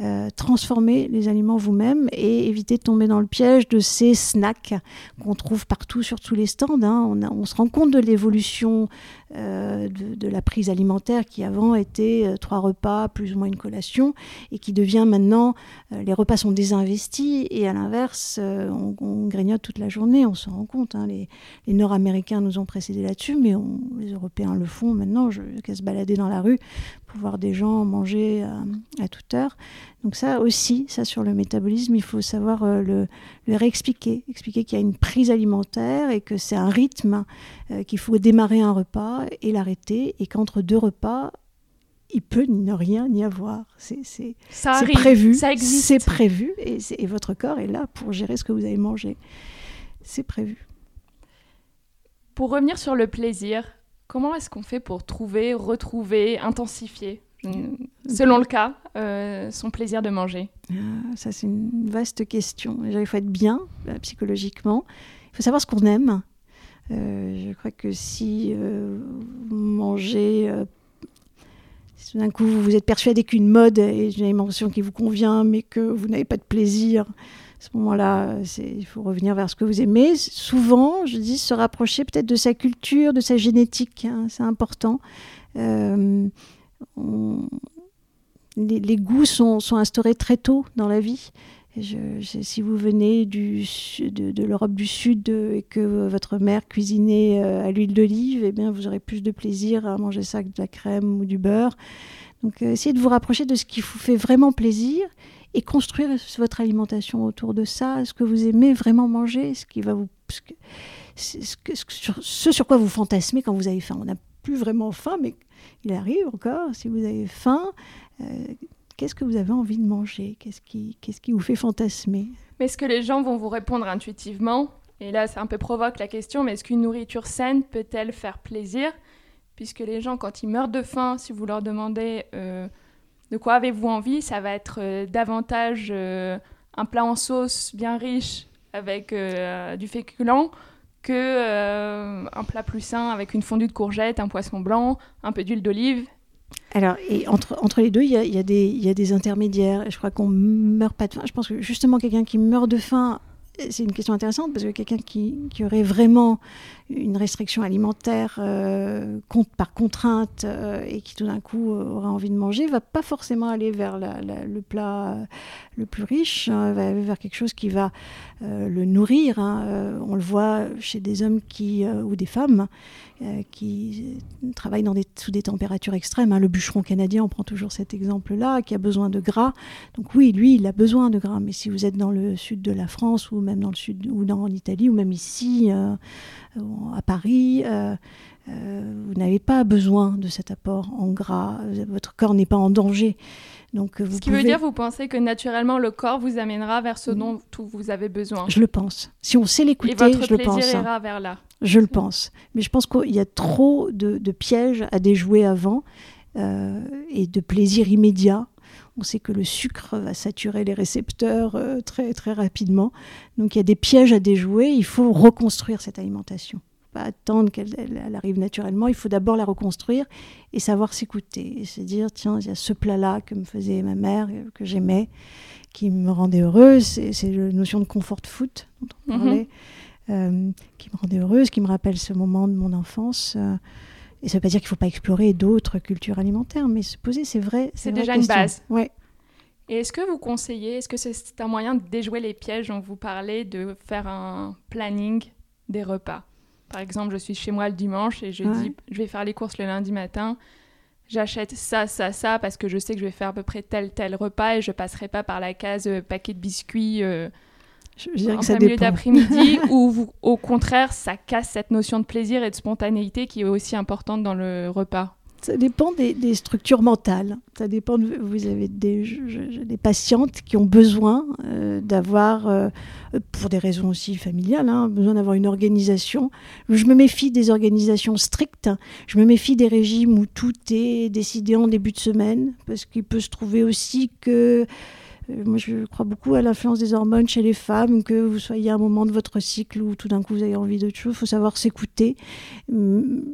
Euh, transformez les aliments vous-même et évitez de tomber dans le piège de ces snacks qu'on trouve partout sur tous les stands. Hein. On, on, se rend compte de l'évolution euh, de, la prise alimentaire qui avant était euh, trois repas plus ou moins une collation et qui devient maintenant les repas sont désinvestis et à l'inverse on, grignote toute la journée. On se rend compte. Hein. les, Nord-Américains nous ont précédés là-dessus, mais les Européens le font maintenant. Qu'à se balader dans la rue pour voir des gens manger à toute heure. Donc ça aussi, ça sur le métabolisme, il faut savoir euh, le, réexpliquer, expliquer qu'il y a une prise alimentaire et que c'est un rythme, euh, qu'il faut démarrer un repas et l'arrêter, et qu'entre deux repas, il peut ne rien y avoir. C'est prévu, c'est prévu, et, et votre corps est là pour gérer ce que vous avez mangé. C'est prévu. Pour revenir sur le plaisir, comment est-ce qu'on fait pour trouver, retrouver, intensifier? Selon le cas, euh, son plaisir de manger ah, Ça, c'est une vaste question. il faut être bien euh, psychologiquement. Il faut savoir ce qu'on aime. Euh, je crois que si vous mangez, si d'un coup vous êtes persuadé qu'une mode est une alimentation qui vous convient, mais que vous n'avez pas de plaisir, à ce moment-là, il faut revenir vers ce que vous aimez. Souvent, je dis, se rapprocher peut-être de sa culture, de sa génétique, hein, c'est important les, goûts sont, instaurés très tôt dans la vie. si vous venez de, de l'Europe du Sud et que votre mère cuisinait euh, à l'huile d'olive, eh bien, vous aurez plus de plaisir à manger ça que de la crème ou du beurre. Donc, euh, essayez de vous rapprocher de ce qui vous fait vraiment plaisir et construire votre alimentation autour de ça, ce que vous aimez vraiment manger, ce qui va vous, ce, ce sur quoi vous fantasmez quand vous avez faim. On n'a plus vraiment faim, mais il arrive encore, si vous avez faim, euh, qu'est-ce que vous avez envie de manger? Qu'est-ce qui, qu'est-ce qui vous fait fantasmer? Mais est-ce que les gens vont vous répondre intuitivement? Et là, ça un peu provoque la question, mais est-ce qu'une nourriture saine peut-elle faire plaisir? Puisque les gens, quand ils meurent de faim, si vous leur demandez euh, de quoi avez-vous envie Ça va être euh, davantage un plat en sauce bien riche avec du féculent que un plat plus sain avec une fondue de courgettes, un poisson blanc, un peu d'huile d'olive. Alors, et entre, entre les deux, il y a, y, a y a, des intermédiaires. Je crois qu'on meurt pas de faim. Je pense que justement, quelqu'un qui meurt de faim c'est une question intéressante parce que quelqu'un qui, aurait vraiment une restriction alimentaire euh, par contrainte euh, et qui tout d'un coup euh, aura envie de manger, va pas forcément aller vers le plat le plus riche, hein, va aller vers quelque chose qui va le nourrir. Hein. on le voit chez des hommes qui, ou des femmes qui travaillent dans des, sous des températures extrêmes. Hein. Le bûcheron canadien, on prend toujours cet exemple-là, qui a besoin de gras. Donc oui, lui, il a besoin de gras. Mais si vous êtes dans le sud de la France ou même dans le sud ou dans l'Italie ou même ici, à Paris, euh, euh, vous n'avez pas besoin de cet apport en gras. Votre corps n'est pas en danger. Donc, vous ce qui veut dire, vous pensez que naturellement le corps vous amènera vers ce dont vous avez besoin. Je le pense. Si on sait l'écouter, je le pense. Hein. ira vers là. Je le pense. Mais je pense qu'il y a trop de, pièges à déjouer avant euh, et de plaisir immédiat. On sait que le sucre va saturer les récepteurs très, très rapidement. Donc il y a des pièges à déjouer. Il faut reconstruire cette alimentation attendre qu'elle arrive naturellement. Il faut d'abord la reconstruire et savoir s'écouter. Et se dire, tiens, il y a ce plat-là que me faisait ma mère, que j'aimais, qui me rendait heureuse. C'est la notion de comfort food dont on mhm. parlait, euh, qui me rendait heureuse, qui me rappelle ce moment de mon enfance. Euh, et ça ne veut pas dire qu'il ne faut pas explorer d'autres cultures alimentaires, mais se poser, c'est vrai. C'est déjà une base. Ouais. Et est-ce que vous conseillez, est-ce que c'est un moyen de déjouer les pièges dont vous parlez, de faire un planning des repas? Par exemple, je suis chez moi le dimanche et je dis, je vais faire les courses le lundi matin. J'achète ça, ça, ça parce que je sais que je vais faire à peu près tel, tel repas et je passerai pas par la case euh, paquet de biscuits euh, je dirais en que ça milieu d'après-midi [laughs] ou au contraire, ça casse cette notion de plaisir et de spontanéité qui est aussi importante dans le repas. Ça dépend des, structures mentales. Ça dépend. De, vous avez des, des, patientes qui ont besoin euh, d'avoir, euh, pour des raisons aussi familiales, hein, besoin d'avoir une organisation. Je me méfie des organisations strictes. Je me méfie des régimes où tout est décidé en début de semaine, parce qu'il peut se trouver aussi que moi, je crois beaucoup à l'influence des hormones chez les femmes, que vous soyez à un moment de votre cycle où tout d'un coup vous avez envie d'autre chose, il faut savoir s'écouter. Hum,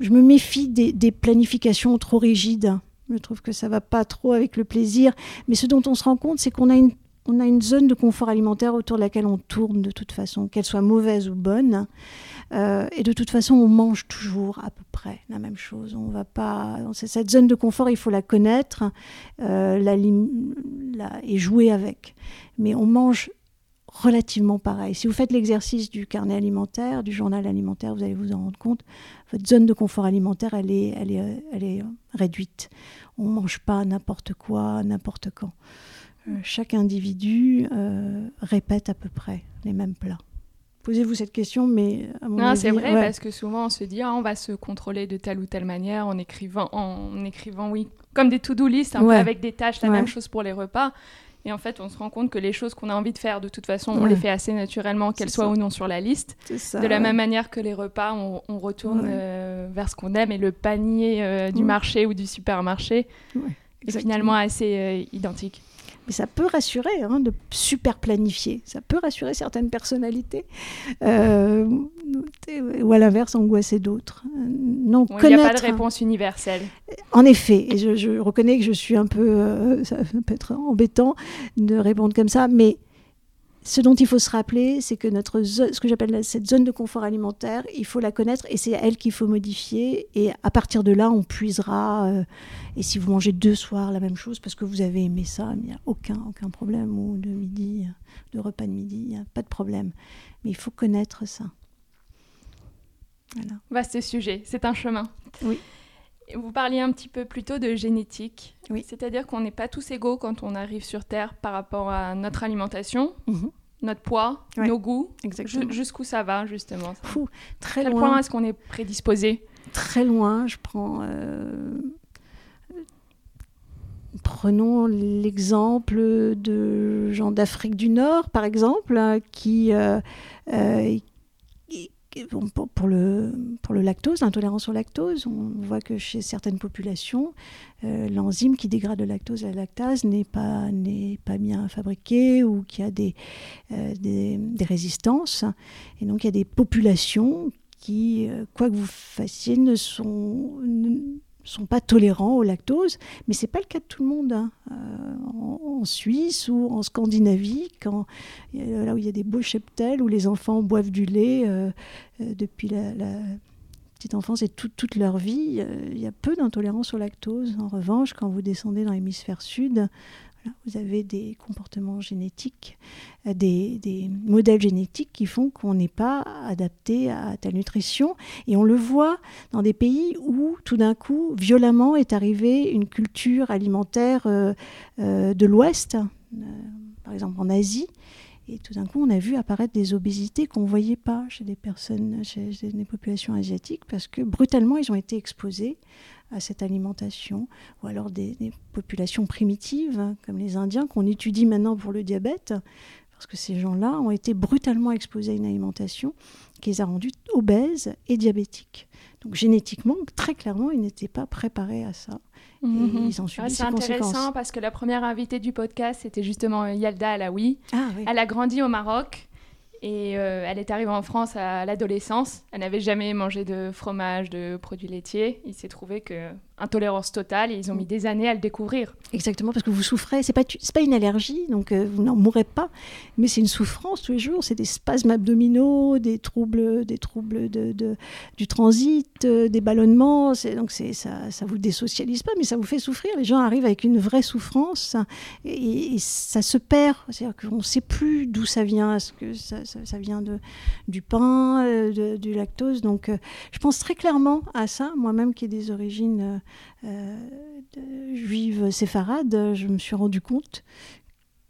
je me méfie des, planifications trop rigides. Je trouve que ça va pas trop avec le plaisir. Mais ce dont on se rend compte, c'est qu'on a une, a une zone de confort alimentaire autour de laquelle on tourne de toute façon, qu'elle soit mauvaise ou bonne. Euh, et de toute façon, on mange toujours à peu près la même chose. On va pas. Cette zone de confort, il faut la connaître euh, la, et jouer avec. Mais on mange relativement pareil. Si vous faites l'exercice du carnet alimentaire, du journal alimentaire, vous allez vous en rendre compte, votre zone de confort alimentaire, elle est, elle est, elle est réduite. On ne mange pas n'importe quoi, n'importe quand. Euh, chaque individu euh, répète à peu près les mêmes plats. Posez-vous cette question, mais à mon non, c'est vrai parce que souvent on se dit ah, on va se contrôler de telle ou telle manière en écrivant, en écrivant oui, comme des to-do list, un peu avec des tâches, la même chose pour les repas. Et en fait, on se rend compte que les choses qu'on a envie de faire, de toute façon, on les fait assez naturellement, qu'elles soient ou non sur la liste. de la même manière que les repas, on, retourne euh, vers ce qu'on aime et le panier euh, du marché ou du supermarché est finalement assez euh, identique. Mais ça peut rassurer hein, de super planifier. Ça peut rassurer certaines personnalités. Euh, ou à l'inverse, angoisser d'autres. Non, Il n'y a pas de réponse universelle. En effet, et je, reconnais que je suis un peu. Euh, ça peut être embêtant de répondre comme ça, mais ce dont il faut se rappeler, c'est que notre ce que j'appelle cette zone de confort alimentaire, il faut la connaître et c'est elle qu'il faut modifier. Et à partir de là, on puisera. Euh, et si vous mangez deux soirs la même chose parce que vous avez aimé ça, il n'y a aucun, aucun problème. Ou de midi, de repas de midi, il n'y a pas de problème. Mais il faut connaître ça. Voilà. Vaste sujet, c'est un chemin. Oui. Vous parliez un petit peu plus tôt de génétique. Oui. C'est-à-dire qu'on n'est pas tous égaux quand on arrive sur Terre par rapport à notre alimentation, mhm. notre poids, nos goûts. Jusqu'où ça va, justement très Quel point est-ce qu'on est prédisposé Très loin. Je prends. Euh, prenons l'exemple de gens d'Afrique du Nord, par exemple, qui, euh, euh, pour, le, pour le lactose, l'intolérance au lactose, on voit que chez certaines populations, euh, l'enzyme qui dégrade le lactose et la lactase n'est pas, pas bien fabriqué ou qu'il y a des, euh, des, des, résistances. Et donc il y a des populations qui, euh, quoi que vous fassiez, ne sont, sont pas tolérants au lactose, mais c'est pas le cas de tout le monde. Hein. Euh, en, Suisse ou en Scandinavie, là où il y a des beaux cheptels, où les enfants boivent du lait euh, euh, depuis la, petite enfance et toute leur vie, il y a peu d'intolérance au lactose. En revanche, quand vous descendez dans l'hémisphère sud, vous avez des comportements génétiques, euh, des, modèles génétiques qui font qu'on n'est pas adapté à telle nutrition. Et on le voit dans des pays où tout d'un coup, violemment, est arrivée une culture alimentaire euh, euh, de l'Ouest, par exemple en Asie. Et tout d'un coup, on a vu apparaître des obésités qu'on ne voyait pas chez des personnes, chez des populations asiatiques, parce que brutalement, ils ont été exposés à cette alimentation, ou alors des, populations primitives, hein, comme les Indiens, qu'on étudie maintenant pour le diabète, parce que ces gens-là ont été brutalement exposés à une alimentation qui les a rendus obèses et diabétiques. Donc génétiquement, très clairement, ils n'étaient pas préparés à ça. Mhm. ils ont subi ah, C'est intéressant parce que la première invitée du podcast, c'était justement Yalda Alaoui. Ah, Elle a grandi au Maroc. Et euh, elle est arrivée en France à l'adolescence. Elle n'avait jamais mangé de fromage, de produits laitiers. Il s'est trouvé que intolérance totale ils ont mis des années à le découvrir. Exactement, parce que vous souffrez, c'est pas, pas une allergie, donc euh, vous n'en mourrez pas, mais c'est une souffrance tous les jours, c'est des spasmes abdominaux, des troubles, des troubles du transit, euh, des ballonnements, donc ça, ça vous désocialise pas, mais ça vous fait souffrir. Les gens arrivent avec une vraie souffrance et, ça se perd, c'est-à-dire qu'on ne sait plus d'où ça vient, est-ce que ça, vient de, du pain, euh, du lactose, donc je pense très clairement à ça, moi-même qui ai des origines euh, juive séfarade, je me suis rendu compte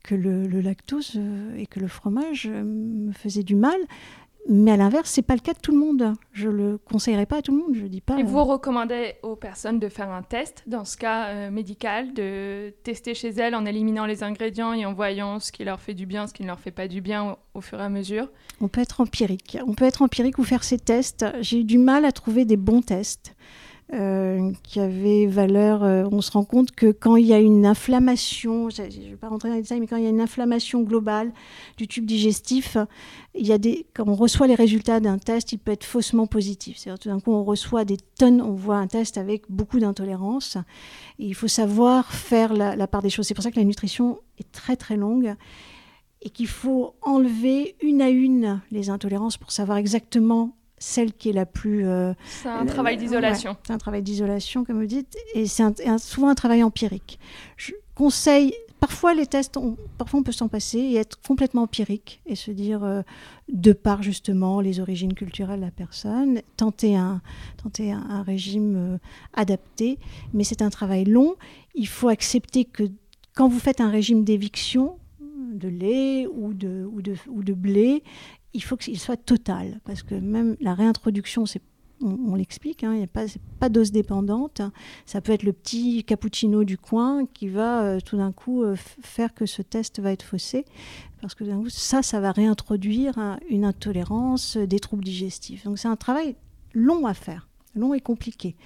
que le, lactose euh, et que le fromage euh, me faisaient du mal. Mais à l'inverse, c'est pas le cas de tout le monde. Je le conseillerais pas à tout le monde. Je dis pas. Et vous recommandez aux personnes de faire un test, dans ce cas médical, de tester chez elles en éliminant les ingrédients et en voyant ce qui leur fait du bien, ce qui ne leur fait pas du bien au, au fur et à mesure? On peut être empirique. On peut être empirique ou faire ces tests. J'ai eu du mal à trouver des bons tests. Euh, qui avait valeur. Euh, on se rend compte que quand il y a une inflammation, je ne vais pas rentrer dans les détails, mais quand il y a une inflammation globale du tube digestif, il y a des, quand on reçoit les résultats d'un test, il peut être faussement positif. C'est-à-dire tout d'un coup, on reçoit des tonnes, on voit un test avec beaucoup d'intolérance. il faut savoir faire la, la part des choses. C'est pour ça que la nutrition est très très longue et qu'il faut enlever une à une les intolérances pour savoir exactement celle qui est la plus... Euh, c'est un travail d'isolation. c'est un travail d'isolation, comme vous dites, et c'est souvent un travail empirique. Je conseille, parfois les tests, parfois on peut s'en passer et être complètement empirique et se dire, euh, de par justement les origines culturelles de la personne, tenter un, tenter un, régime euh, adapté, mais c'est un travail long. Il faut accepter que quand vous faites un régime d'éviction, de lait ou de, ou de, ou de blé, il faut qu'il soit total, parce que même la réintroduction, c'est on, l'explique, hein, il n'y a pas, pas dose dépendante. Ça peut être le petit cappuccino du coin qui va euh, tout d'un coup euh, faire que ce test va être faussé, parce que ça, ça va réintroduire hein, une intolérance, euh, des troubles digestifs. Donc c'est un travail long à faire, long et compliqué.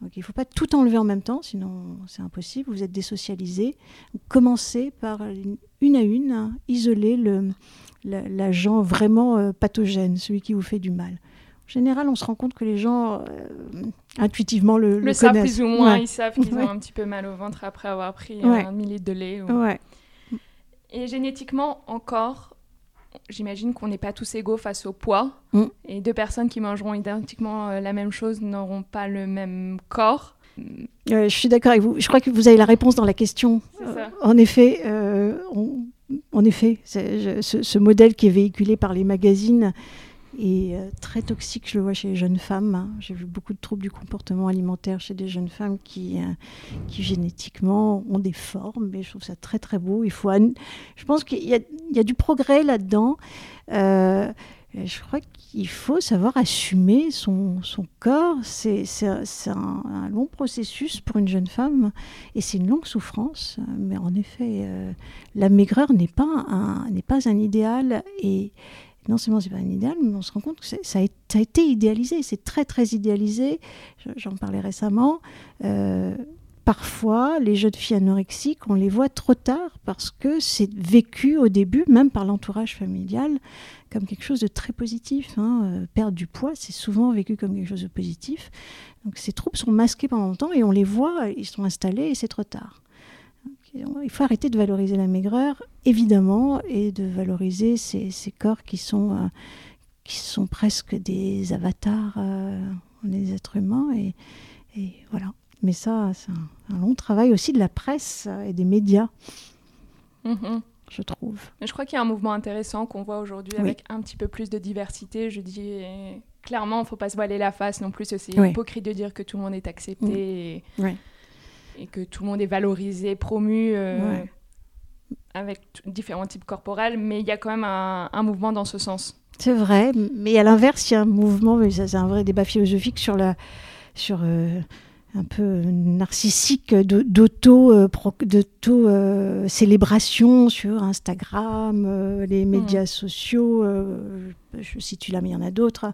Donc il ne faut pas tout enlever en même temps, sinon c'est impossible. Vous êtes désocialisé. Commencez par à une, hein, isoler le, l'agent vraiment euh, pathogène, celui qui vous fait du mal. En général, on se rend compte que les gens euh, intuitivement le, le, le savent plus ou moins. Ils savent qu'ils ont un petit peu mal au ventre après avoir pris un millilitre de lait. Et génétiquement, encore, j'imagine qu'on n'est pas tous égaux face au poids. Mm. Et deux personnes qui mangeront identiquement euh, la même chose n'auront pas le même corps. Je suis d'accord avec vous. Je crois que vous avez la réponse dans la question. en effet, on, en effet, ce, modèle qui est véhiculé par les magazines est euh, très toxique, je le vois chez les jeunes femmes. Hein. J'ai vu beaucoup de troubles du comportement alimentaire chez des jeunes femmes qui, euh, qui génétiquement ont des formes, mais je trouve ça très très beau. Il faut, je pense qu'il y, a du progrès là-dedans. Je crois qu'il faut savoir assumer son, son corps. C'est un, un, long processus pour une jeune femme et c'est une longue souffrance. Mais en effet, euh, la maigreur n'est pas, un, pas un idéal et non seulement c'est pas un idéal, mais on se rend compte que ça a, été idéalisé, c'est très très idéalisé. J'en parlais récemment. Euh, parfois, les jeunes filles anorexiques, on les voit trop tard parce que c'est vécu au début, même par l'entourage familial, comme quelque chose de très positif. Hein. Euh, perdre du poids, c'est souvent vécu comme quelque chose de positif. Donc ces troubles sont masqués pendant longtemps et on les voit, ils sont installés et c'est trop tard. il faut arrêter de valoriser la maigreur, évidemment, et de valoriser ces, corps qui sont, euh, qui sont presque des avatars euh, des êtres humains. Et, et voilà. Mais ça, c'est un, long travail aussi de la presse et des médias, mhm. je trouve. je crois qu'il y a un mouvement intéressant qu'on voit aujourd'hui avec un petit peu plus de diversité. Je dis clairement, il ne faut pas se voiler la face non plus. C'est hypocrite de dire que tout le monde est accepté et, que tout le monde est valorisé, promu. Euh, avec différents types corporels, mais il y a quand même un, mouvement dans ce sens. C'est vrai, mais à l'inverse, il y a un mouvement, mais c'est un vrai débat philosophique sur la, sur euh, un peu narcissique d'auto euh, célébration sur Instagram, euh, les hmm. médias sociaux. Euh, je cite là, mais il y en a d'autres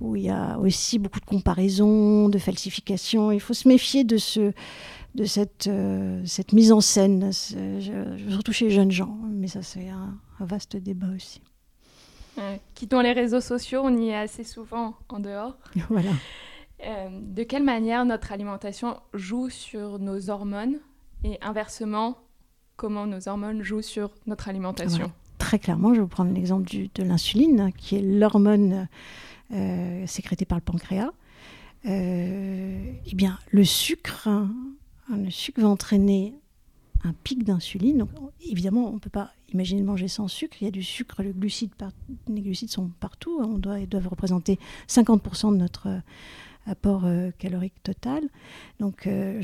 où il y a aussi beaucoup de comparaisons, de falsifications. Il faut se méfier de ce de cette, cette mise en scène, surtout chez les jeunes gens. Mais ça, c'est un, vaste débat aussi. quittons les réseaux sociaux, on y est assez souvent en dehors. [laughs] Voilà. Euh, de quelle manière notre alimentation joue sur nos hormones et inversement, comment nos hormones jouent sur notre alimentation Très clairement, je vais vous prendre l'exemple de l'insuline, qui est l'hormone euh, sécrétée par le pancréas. Euh, eh bien, le sucre, hein, le sucre va entraîner un pic d'insuline. évidemment, on ne peut pas imaginer manger sans sucre. Il y a du sucre, les glucides sont partout. On doit, ils doivent représenter 50% de notre apport euh, calorique total. Donc, euh,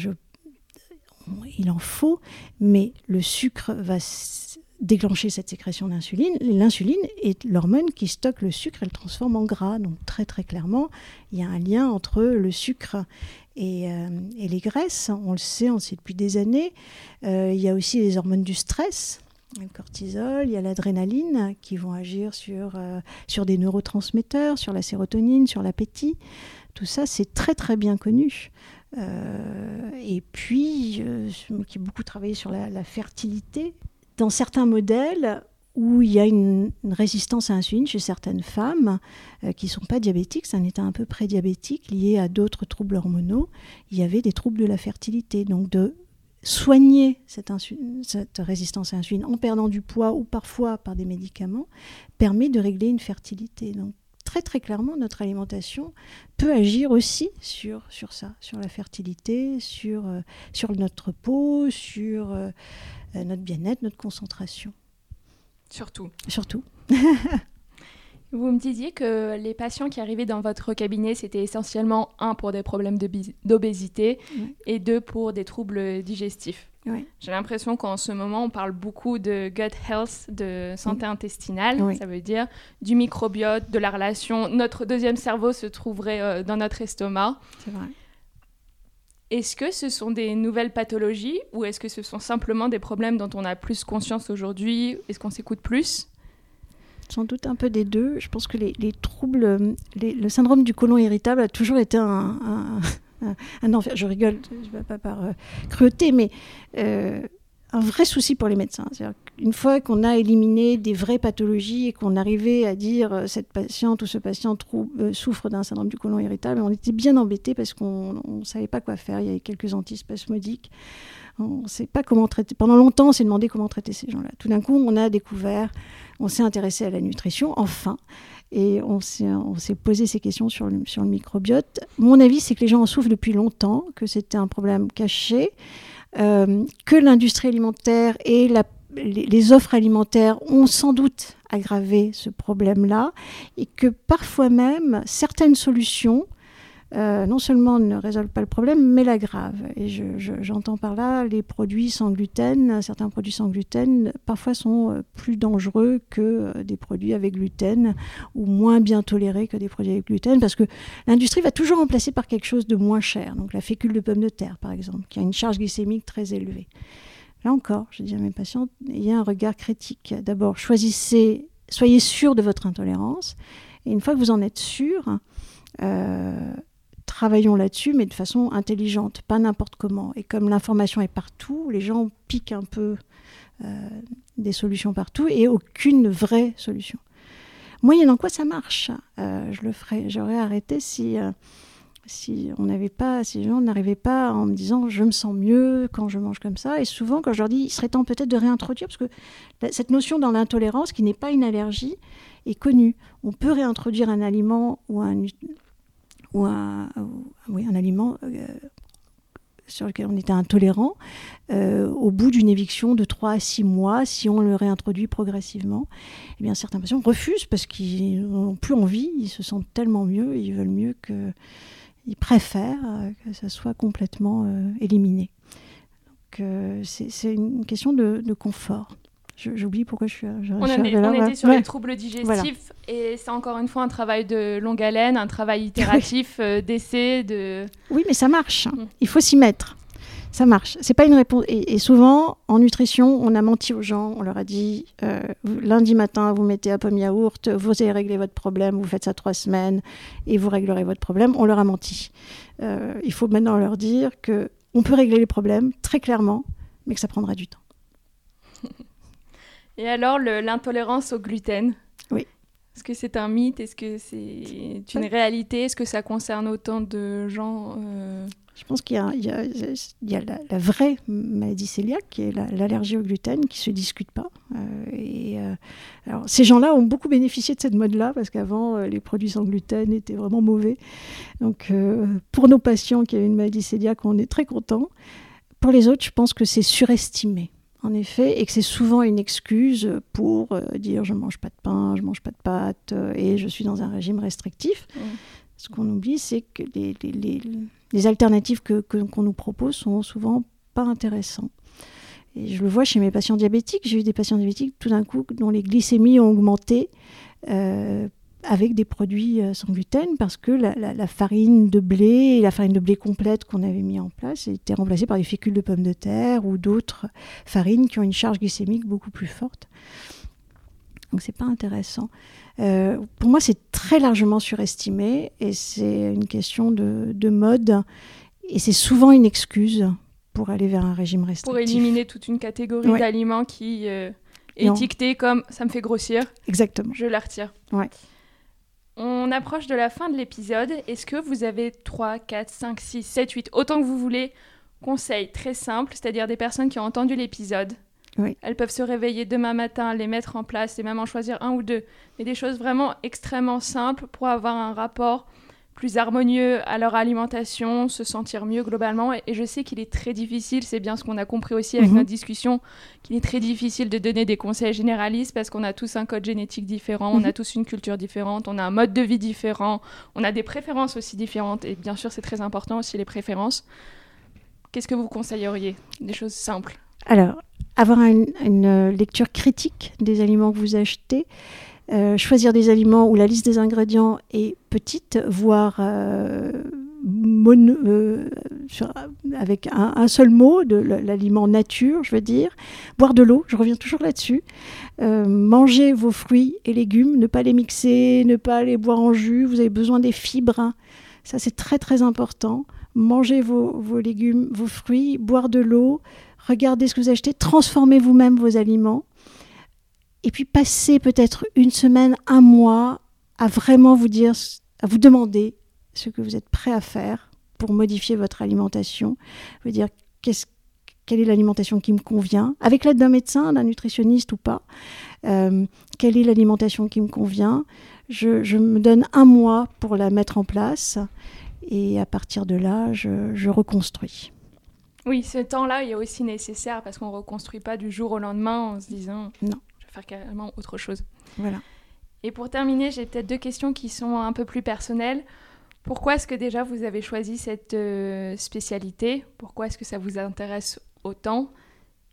il en faut, mais le sucre va déclencher cette sécrétion d'insuline. L'insuline est l'hormone qui stocke le sucre et le transforme en gras. Donc très très clairement, il y a un lien entre le sucre et, euh, les graisses. On le sait, on le sait depuis des années. il y a aussi les hormones du stress. Le cortisol, il y a l'adrénaline qui vont agir sur, sur des neurotransmetteurs, sur la sérotonine, sur l'appétit. Tout ça, c'est très très bien connu. Euh, et puis, euh, qui a beaucoup travaillé sur la, fertilité. Dans certains modèles où il y a une, résistance à l'insuline chez certaines femmes euh, qui ne sont pas diabétiques, c'est un état un peu prédiabétique lié à d'autres troubles hormonaux, il y avait des troubles de la fertilité. Donc de soigner cette, cette résistance à l'insuline en perdant du poids ou parfois par des médicaments permet de régler une fertilité. Donc très très clairement, notre alimentation peut agir aussi sur, sur ça, sur la fertilité, sur, euh, sur notre peau, sur euh, euh, notre bien-être, notre concentration. Surtout. Surtout. [laughs] Vous me disiez que les patients qui arrivaient dans votre cabinet, c'était essentiellement un pour des problèmes d'obésité et deux pour des troubles digestifs. J'ai l'impression qu'en ce moment, on parle beaucoup de gut health, de santé intestinale. Ça veut dire du microbiote, de la relation. Notre deuxième cerveau se trouverait euh, dans notre estomac. C'est vrai. Est-ce que ce sont des nouvelles pathologies ou est-ce que ce sont simplement des problèmes dont on a plus conscience aujourd'hui? Est-ce qu'on s'écoute plus? Sans doute un peu des deux. Je pense que les, troubles, le syndrome du côlon irritable a toujours été un, enfer. Je rigole, je pas par euh, cruauté, mais euh, un vrai souci pour les médecins. Une fois qu'on a éliminé des vraies pathologies et qu'on arrivait à dire euh, cette patiente ou ce patient souffre d'un syndrome du côlon irritable, on était bien embêté parce qu'on ne savait pas quoi faire. Il y avait quelques antispasmodiques. On sait pas comment traiter. Pendant longtemps, on s'est demandé comment traiter ces gens-là. Tout d'un coup, on a découvert, on s'est intéressé à la nutrition, enfin. Et on s'est posé ces questions sur le, microbiote. Mon avis, c'est que les gens en souffrent depuis longtemps, que c'était un problème caché, euh, que l'industrie alimentaire et les, offres alimentaires ont sans doute aggravé ce problème-là, et que parfois même certaines solutions euh, non seulement ne résolvent pas le problème, mais l'aggravent. Et j'entends par là les produits sans gluten. Certains produits sans gluten parfois sont euh, plus dangereux que euh, des produits avec gluten ou moins bien tolérés que des produits avec gluten parce que l'industrie va toujours remplacer par quelque chose de moins cher. Donc la fécule de pomme de terre, par exemple, qui a une charge glycémique très élevée. Là encore, je dis à mes patients, il y a un regard critique. D'abord, choisissez soyez sûr de votre intolérance. Et une fois que vous en êtes sûr, travaillons là-dessus, mais de façon intelligente, pas n'importe comment. Et comme l'information est partout, les gens piquent un peu euh, des solutions partout et aucune vraie solution. Moyennant quoi ça marche. Euh, je le ferais, j'aurais arrêté si si on n'avait pas, si les gens n'arrivaient pas en me disant je me sens mieux quand je mange comme ça. Et souvent, quand je leur dis il serait temps peut-être de réintroduire, parce que cette notion dans l'intolérance, qui n'est pas une allergie, est connue. On peut réintroduire un aliment ou un, ou un, aliment euh, sur lequel on était intolérant euh, au bout d'une éviction de 3 à 6 mois, si on le réintroduit progressivement. Eh bien, certains patients refusent parce qu'ils n'ont plus envie, ils se sentent tellement mieux, ils veulent mieux que ils préfèrent euh, que ça soit complètement éliminé. Donc c'est une question de, confort. J'oublie pourquoi je suis. Je, on, était sur les troubles digestifs et c'est encore une fois un travail de longue haleine, un travail itératif [laughs] euh, d'essai. De... Oui, mais ça marche. Mm. Il faut s'y mettre ça marche. C'est pas une réponse. Et, souvent, en nutrition, on a menti aux gens. On leur a dit euh, lundi matin, vous mettez à pomme yaourt, vous allez régler votre problème, vous faites ça trois semaines et vous réglerez votre problème. On leur a menti. Euh, il faut maintenant leur dire que on peut régler les problèmes très clairement, mais que ça prendra du temps. Et alors, l'intolérance au gluten? Oui. Est-ce que c'est un mythe? Est-ce que c'est une réalité? Est-ce que ça concerne autant de gens euh, je pense qu'il y a, il y a, la, vraie maladie cœliaque, qui est l'allergie au gluten, qui ne se discute pas. Euh, et, euh, alors, ces gens-là ont beaucoup bénéficié de cette mode-là, parce qu'avant, les produits sans gluten étaient vraiment mauvais. Donc, pour nos patients qui avaient une maladie cœliaque, on est très contents. Pour les autres, je pense que c'est surestimé en effet, et que c'est souvent une excuse pour dire je mange pas de pain, je mange pas de pâtes et je suis dans un régime restrictif. Mmh. Ce qu'on oublie, c'est que les, les alternatives qu'on que, qu'on nous propose sont souvent pas intéressantes. Et je le vois chez mes patients diabétiques. J'ai eu des patients diabétiques tout d'un coup dont les glycémies ont augmenté euh, avec des produits euh, sans gluten parce que la, farine de blé et la farine de blé complète qu'on avait mis en place était remplacée par des fécules de pommes de terre ou d'autres farines qui ont une charge glycémique beaucoup plus forte. Donc c'est pas intéressant. Euh, pour moi, c'est très largement surestimé et c'est une question de, mode et c'est souvent une excuse pour aller vers un régime restrictif. Pour éliminer toute une catégorie d'aliments qui euh, est étiquetée comme ça me fait grossir. Exactement. Je la retire. Ouais. On approche de la fin de l'épisode. Est-ce que vous avez 3, 4, 5, 6, 7, 8, autant que vous voulez, conseils très simples, c'est-à-dire des personnes qui ont entendu l'épisode, elles peuvent se réveiller demain matin, les mettre en place et même en choisir un ou deux. Mais des choses vraiment extrêmement simples pour avoir un rapport plus harmonieux à leur alimentation, se sentir mieux globalement. Et, je sais qu'il est très difficile, c'est bien ce qu'on a compris aussi avec mhm. notre discussion, qu'il est très difficile de donner des conseils généralistes parce qu'on a tous un code génétique différent, on a mhm. tous une culture différente, on a un mode de vie différent, on a des préférences aussi différentes. Et bien sûr, c'est très important aussi les préférences. Qu'est-ce que vous conseilleriez? Des choses simples. Alors, avoir une, lecture critique des aliments que vous achetez, euh, choisir des aliments où la liste des ingrédients est petite, voire euh, euh, avec un, seul mot, de l'aliment nature, je veux dire. Boire de l'eau, je reviens toujours là-dessus. manger vos fruits et légumes, ne pas les mixer, ne pas les boire en jus, vous avez besoin des fibres. Ça, c'est très très important. Manger vos, vos légumes, vos fruits, boire de l'eau, regardez ce que vous achetez, transformez vous-même vos aliments, et puis passez peut-être une semaine, un mois à vraiment vous dire, à vous demander ce que vous êtes prêt à faire pour modifier votre alimentation. Je veux dire, quelle est l'alimentation qui me convient, avec l'aide d'un médecin, d'un nutritionniste ou pas. Euh, quelle est l'alimentation qui me convient je, me donne un mois pour la mettre en place et à partir de là, je reconstruis. Oui, ce temps-là est aussi nécessaire parce qu'on ne reconstruit pas du jour au lendemain en se disant non, je faire carrément autre chose. Voilà. Et pour terminer, j'ai peut-être deux questions qui sont un peu plus personnelles. Pourquoi est-ce que déjà vous avez choisi cette euh, spécialité? Pourquoi est-ce que ça vous intéresse autant?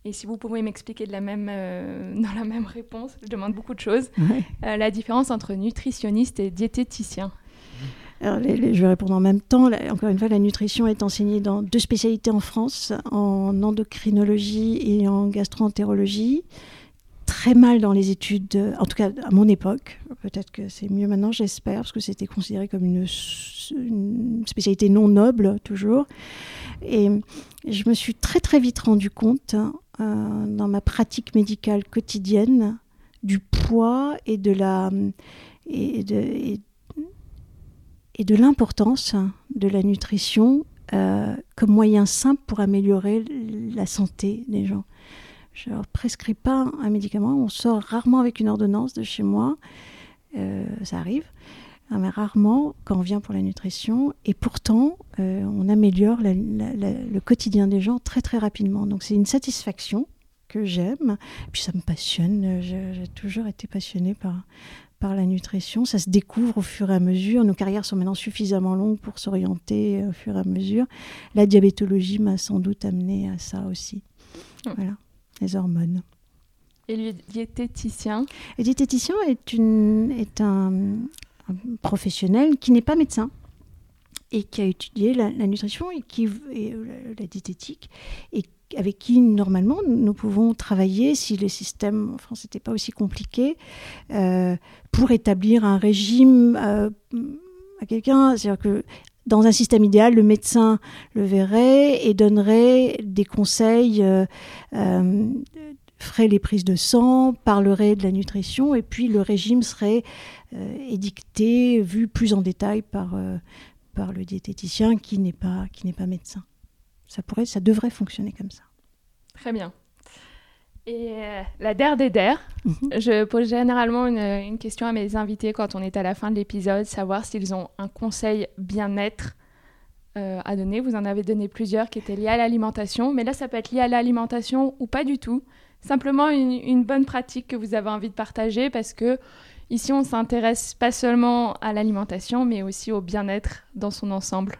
Et si vous pouvez m'expliquer de la même, euh, [laughs] dans la même réponse, je demande beaucoup de choses, euh, la différence entre nutritionniste et diététicien je vais répondre en même temps. encore une fois, la nutrition est enseignée dans deux spécialités en France, en endocrinologie et en gastroentérologie. Très mal dans les études, en tout cas à mon époque. Peut-être que c'est mieux maintenant, j'espère, parce que c'était considéré comme une, spécialité non noble, toujours. Et je me suis très très vite rendu compte, euh, dans ma pratique médicale quotidienne, du poids et de la et de, et, de l'importance de la nutrition euh, comme moyen simple pour améliorer la santé des gens. Je ne leur prescris pas un médicament. On sort rarement avec une ordonnance de chez moi. Euh, ça arrive. Hein, mais rarement quand on vient pour la nutrition. Et pourtant, euh, on améliore le quotidien des gens très très rapidement. Donc c'est une satisfaction que j'aime. Puis ça me passionne. J'ai toujours été passionnée par, par la nutrition. Ça se découvre au fur et à mesure. Nos carrières sont maintenant suffisamment longues pour s'orienter au fur et à mesure. La diabétologie m'a sans doute amené à ça aussi. Voilà les hormones. Et le diététicien Le diététicien est, une, est un, professionnel qui n'est pas médecin et qui a étudié la, nutrition et, qui, et euh, la, diététique et avec qui normalement nous pouvons travailler si les systèmes en France n'étaient pas aussi compliqués euh, pour établir un régime euh, à quelqu'un. C'est-à-dire que dans un système idéal, le médecin le verrait et donnerait des conseils, euh, euh, ferait les prises de sang, parlerait de la nutrition, et puis le régime serait euh, édicté, vu plus en détail par, par le diététicien qui n'est pas, pas médecin. Ça, pourrait, ça devrait fonctionner comme ça. Très bien. Et euh, la der des der, mhm. je pose généralement une, question à mes invités quand on est à la fin de l'épisode, savoir s'ils ont un conseil bien-être euh, à donner. Vous en avez donné plusieurs qui étaient liés à l'alimentation, mais là ça peut être lié à l'alimentation ou pas du tout. Simplement une, une, bonne pratique que vous avez envie de partager parce que ici on s'intéresse pas seulement à l'alimentation, mais aussi au bien-être dans son ensemble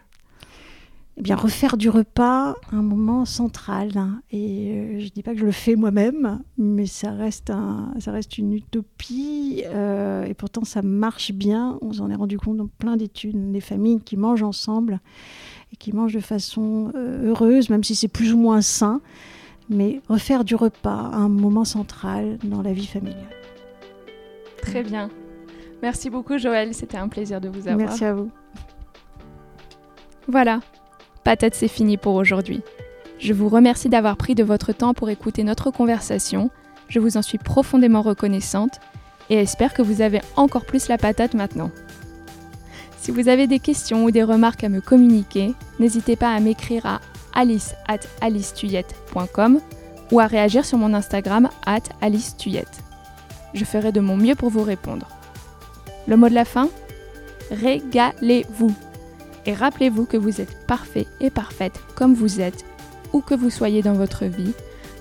eh bien, refaire du repas un moment central. Et euh, je ne dis pas que je le fais moi-même, mais ça reste, un, ça reste une utopie. Euh, et pourtant, ça marche bien. On s'en est rendu compte dans plein d'études. Des familles qui mangent ensemble et qui mangent de façon euh, heureuse, même si c'est plus ou moins sain. Mais refaire du repas un moment central dans la vie familiale. Très bien. Merci beaucoup, Joël. C'était un plaisir de vous avoir. Merci à vous. Voilà, Patate, c'est fini pour aujourd'hui. Je vous remercie d'avoir pris de votre temps pour écouter notre conversation. Je vous en suis profondément reconnaissante et espère que vous avez encore plus la patate maintenant. Si vous avez des questions ou des remarques à me communiquer, n'hésitez pas à m'écrire à alice at ou à réagir sur mon Instagram at alicetuyette. Je ferai de mon mieux pour vous répondre. Le mot de la fin? Régalez-vous et rappelez-vous que vous êtes parfait et parfaite comme vous êtes, où que vous soyez dans votre vie,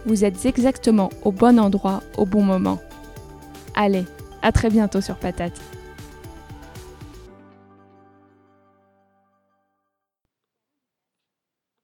vous êtes exactement au bon endroit au bon moment. Allez, à très bientôt sur Patate.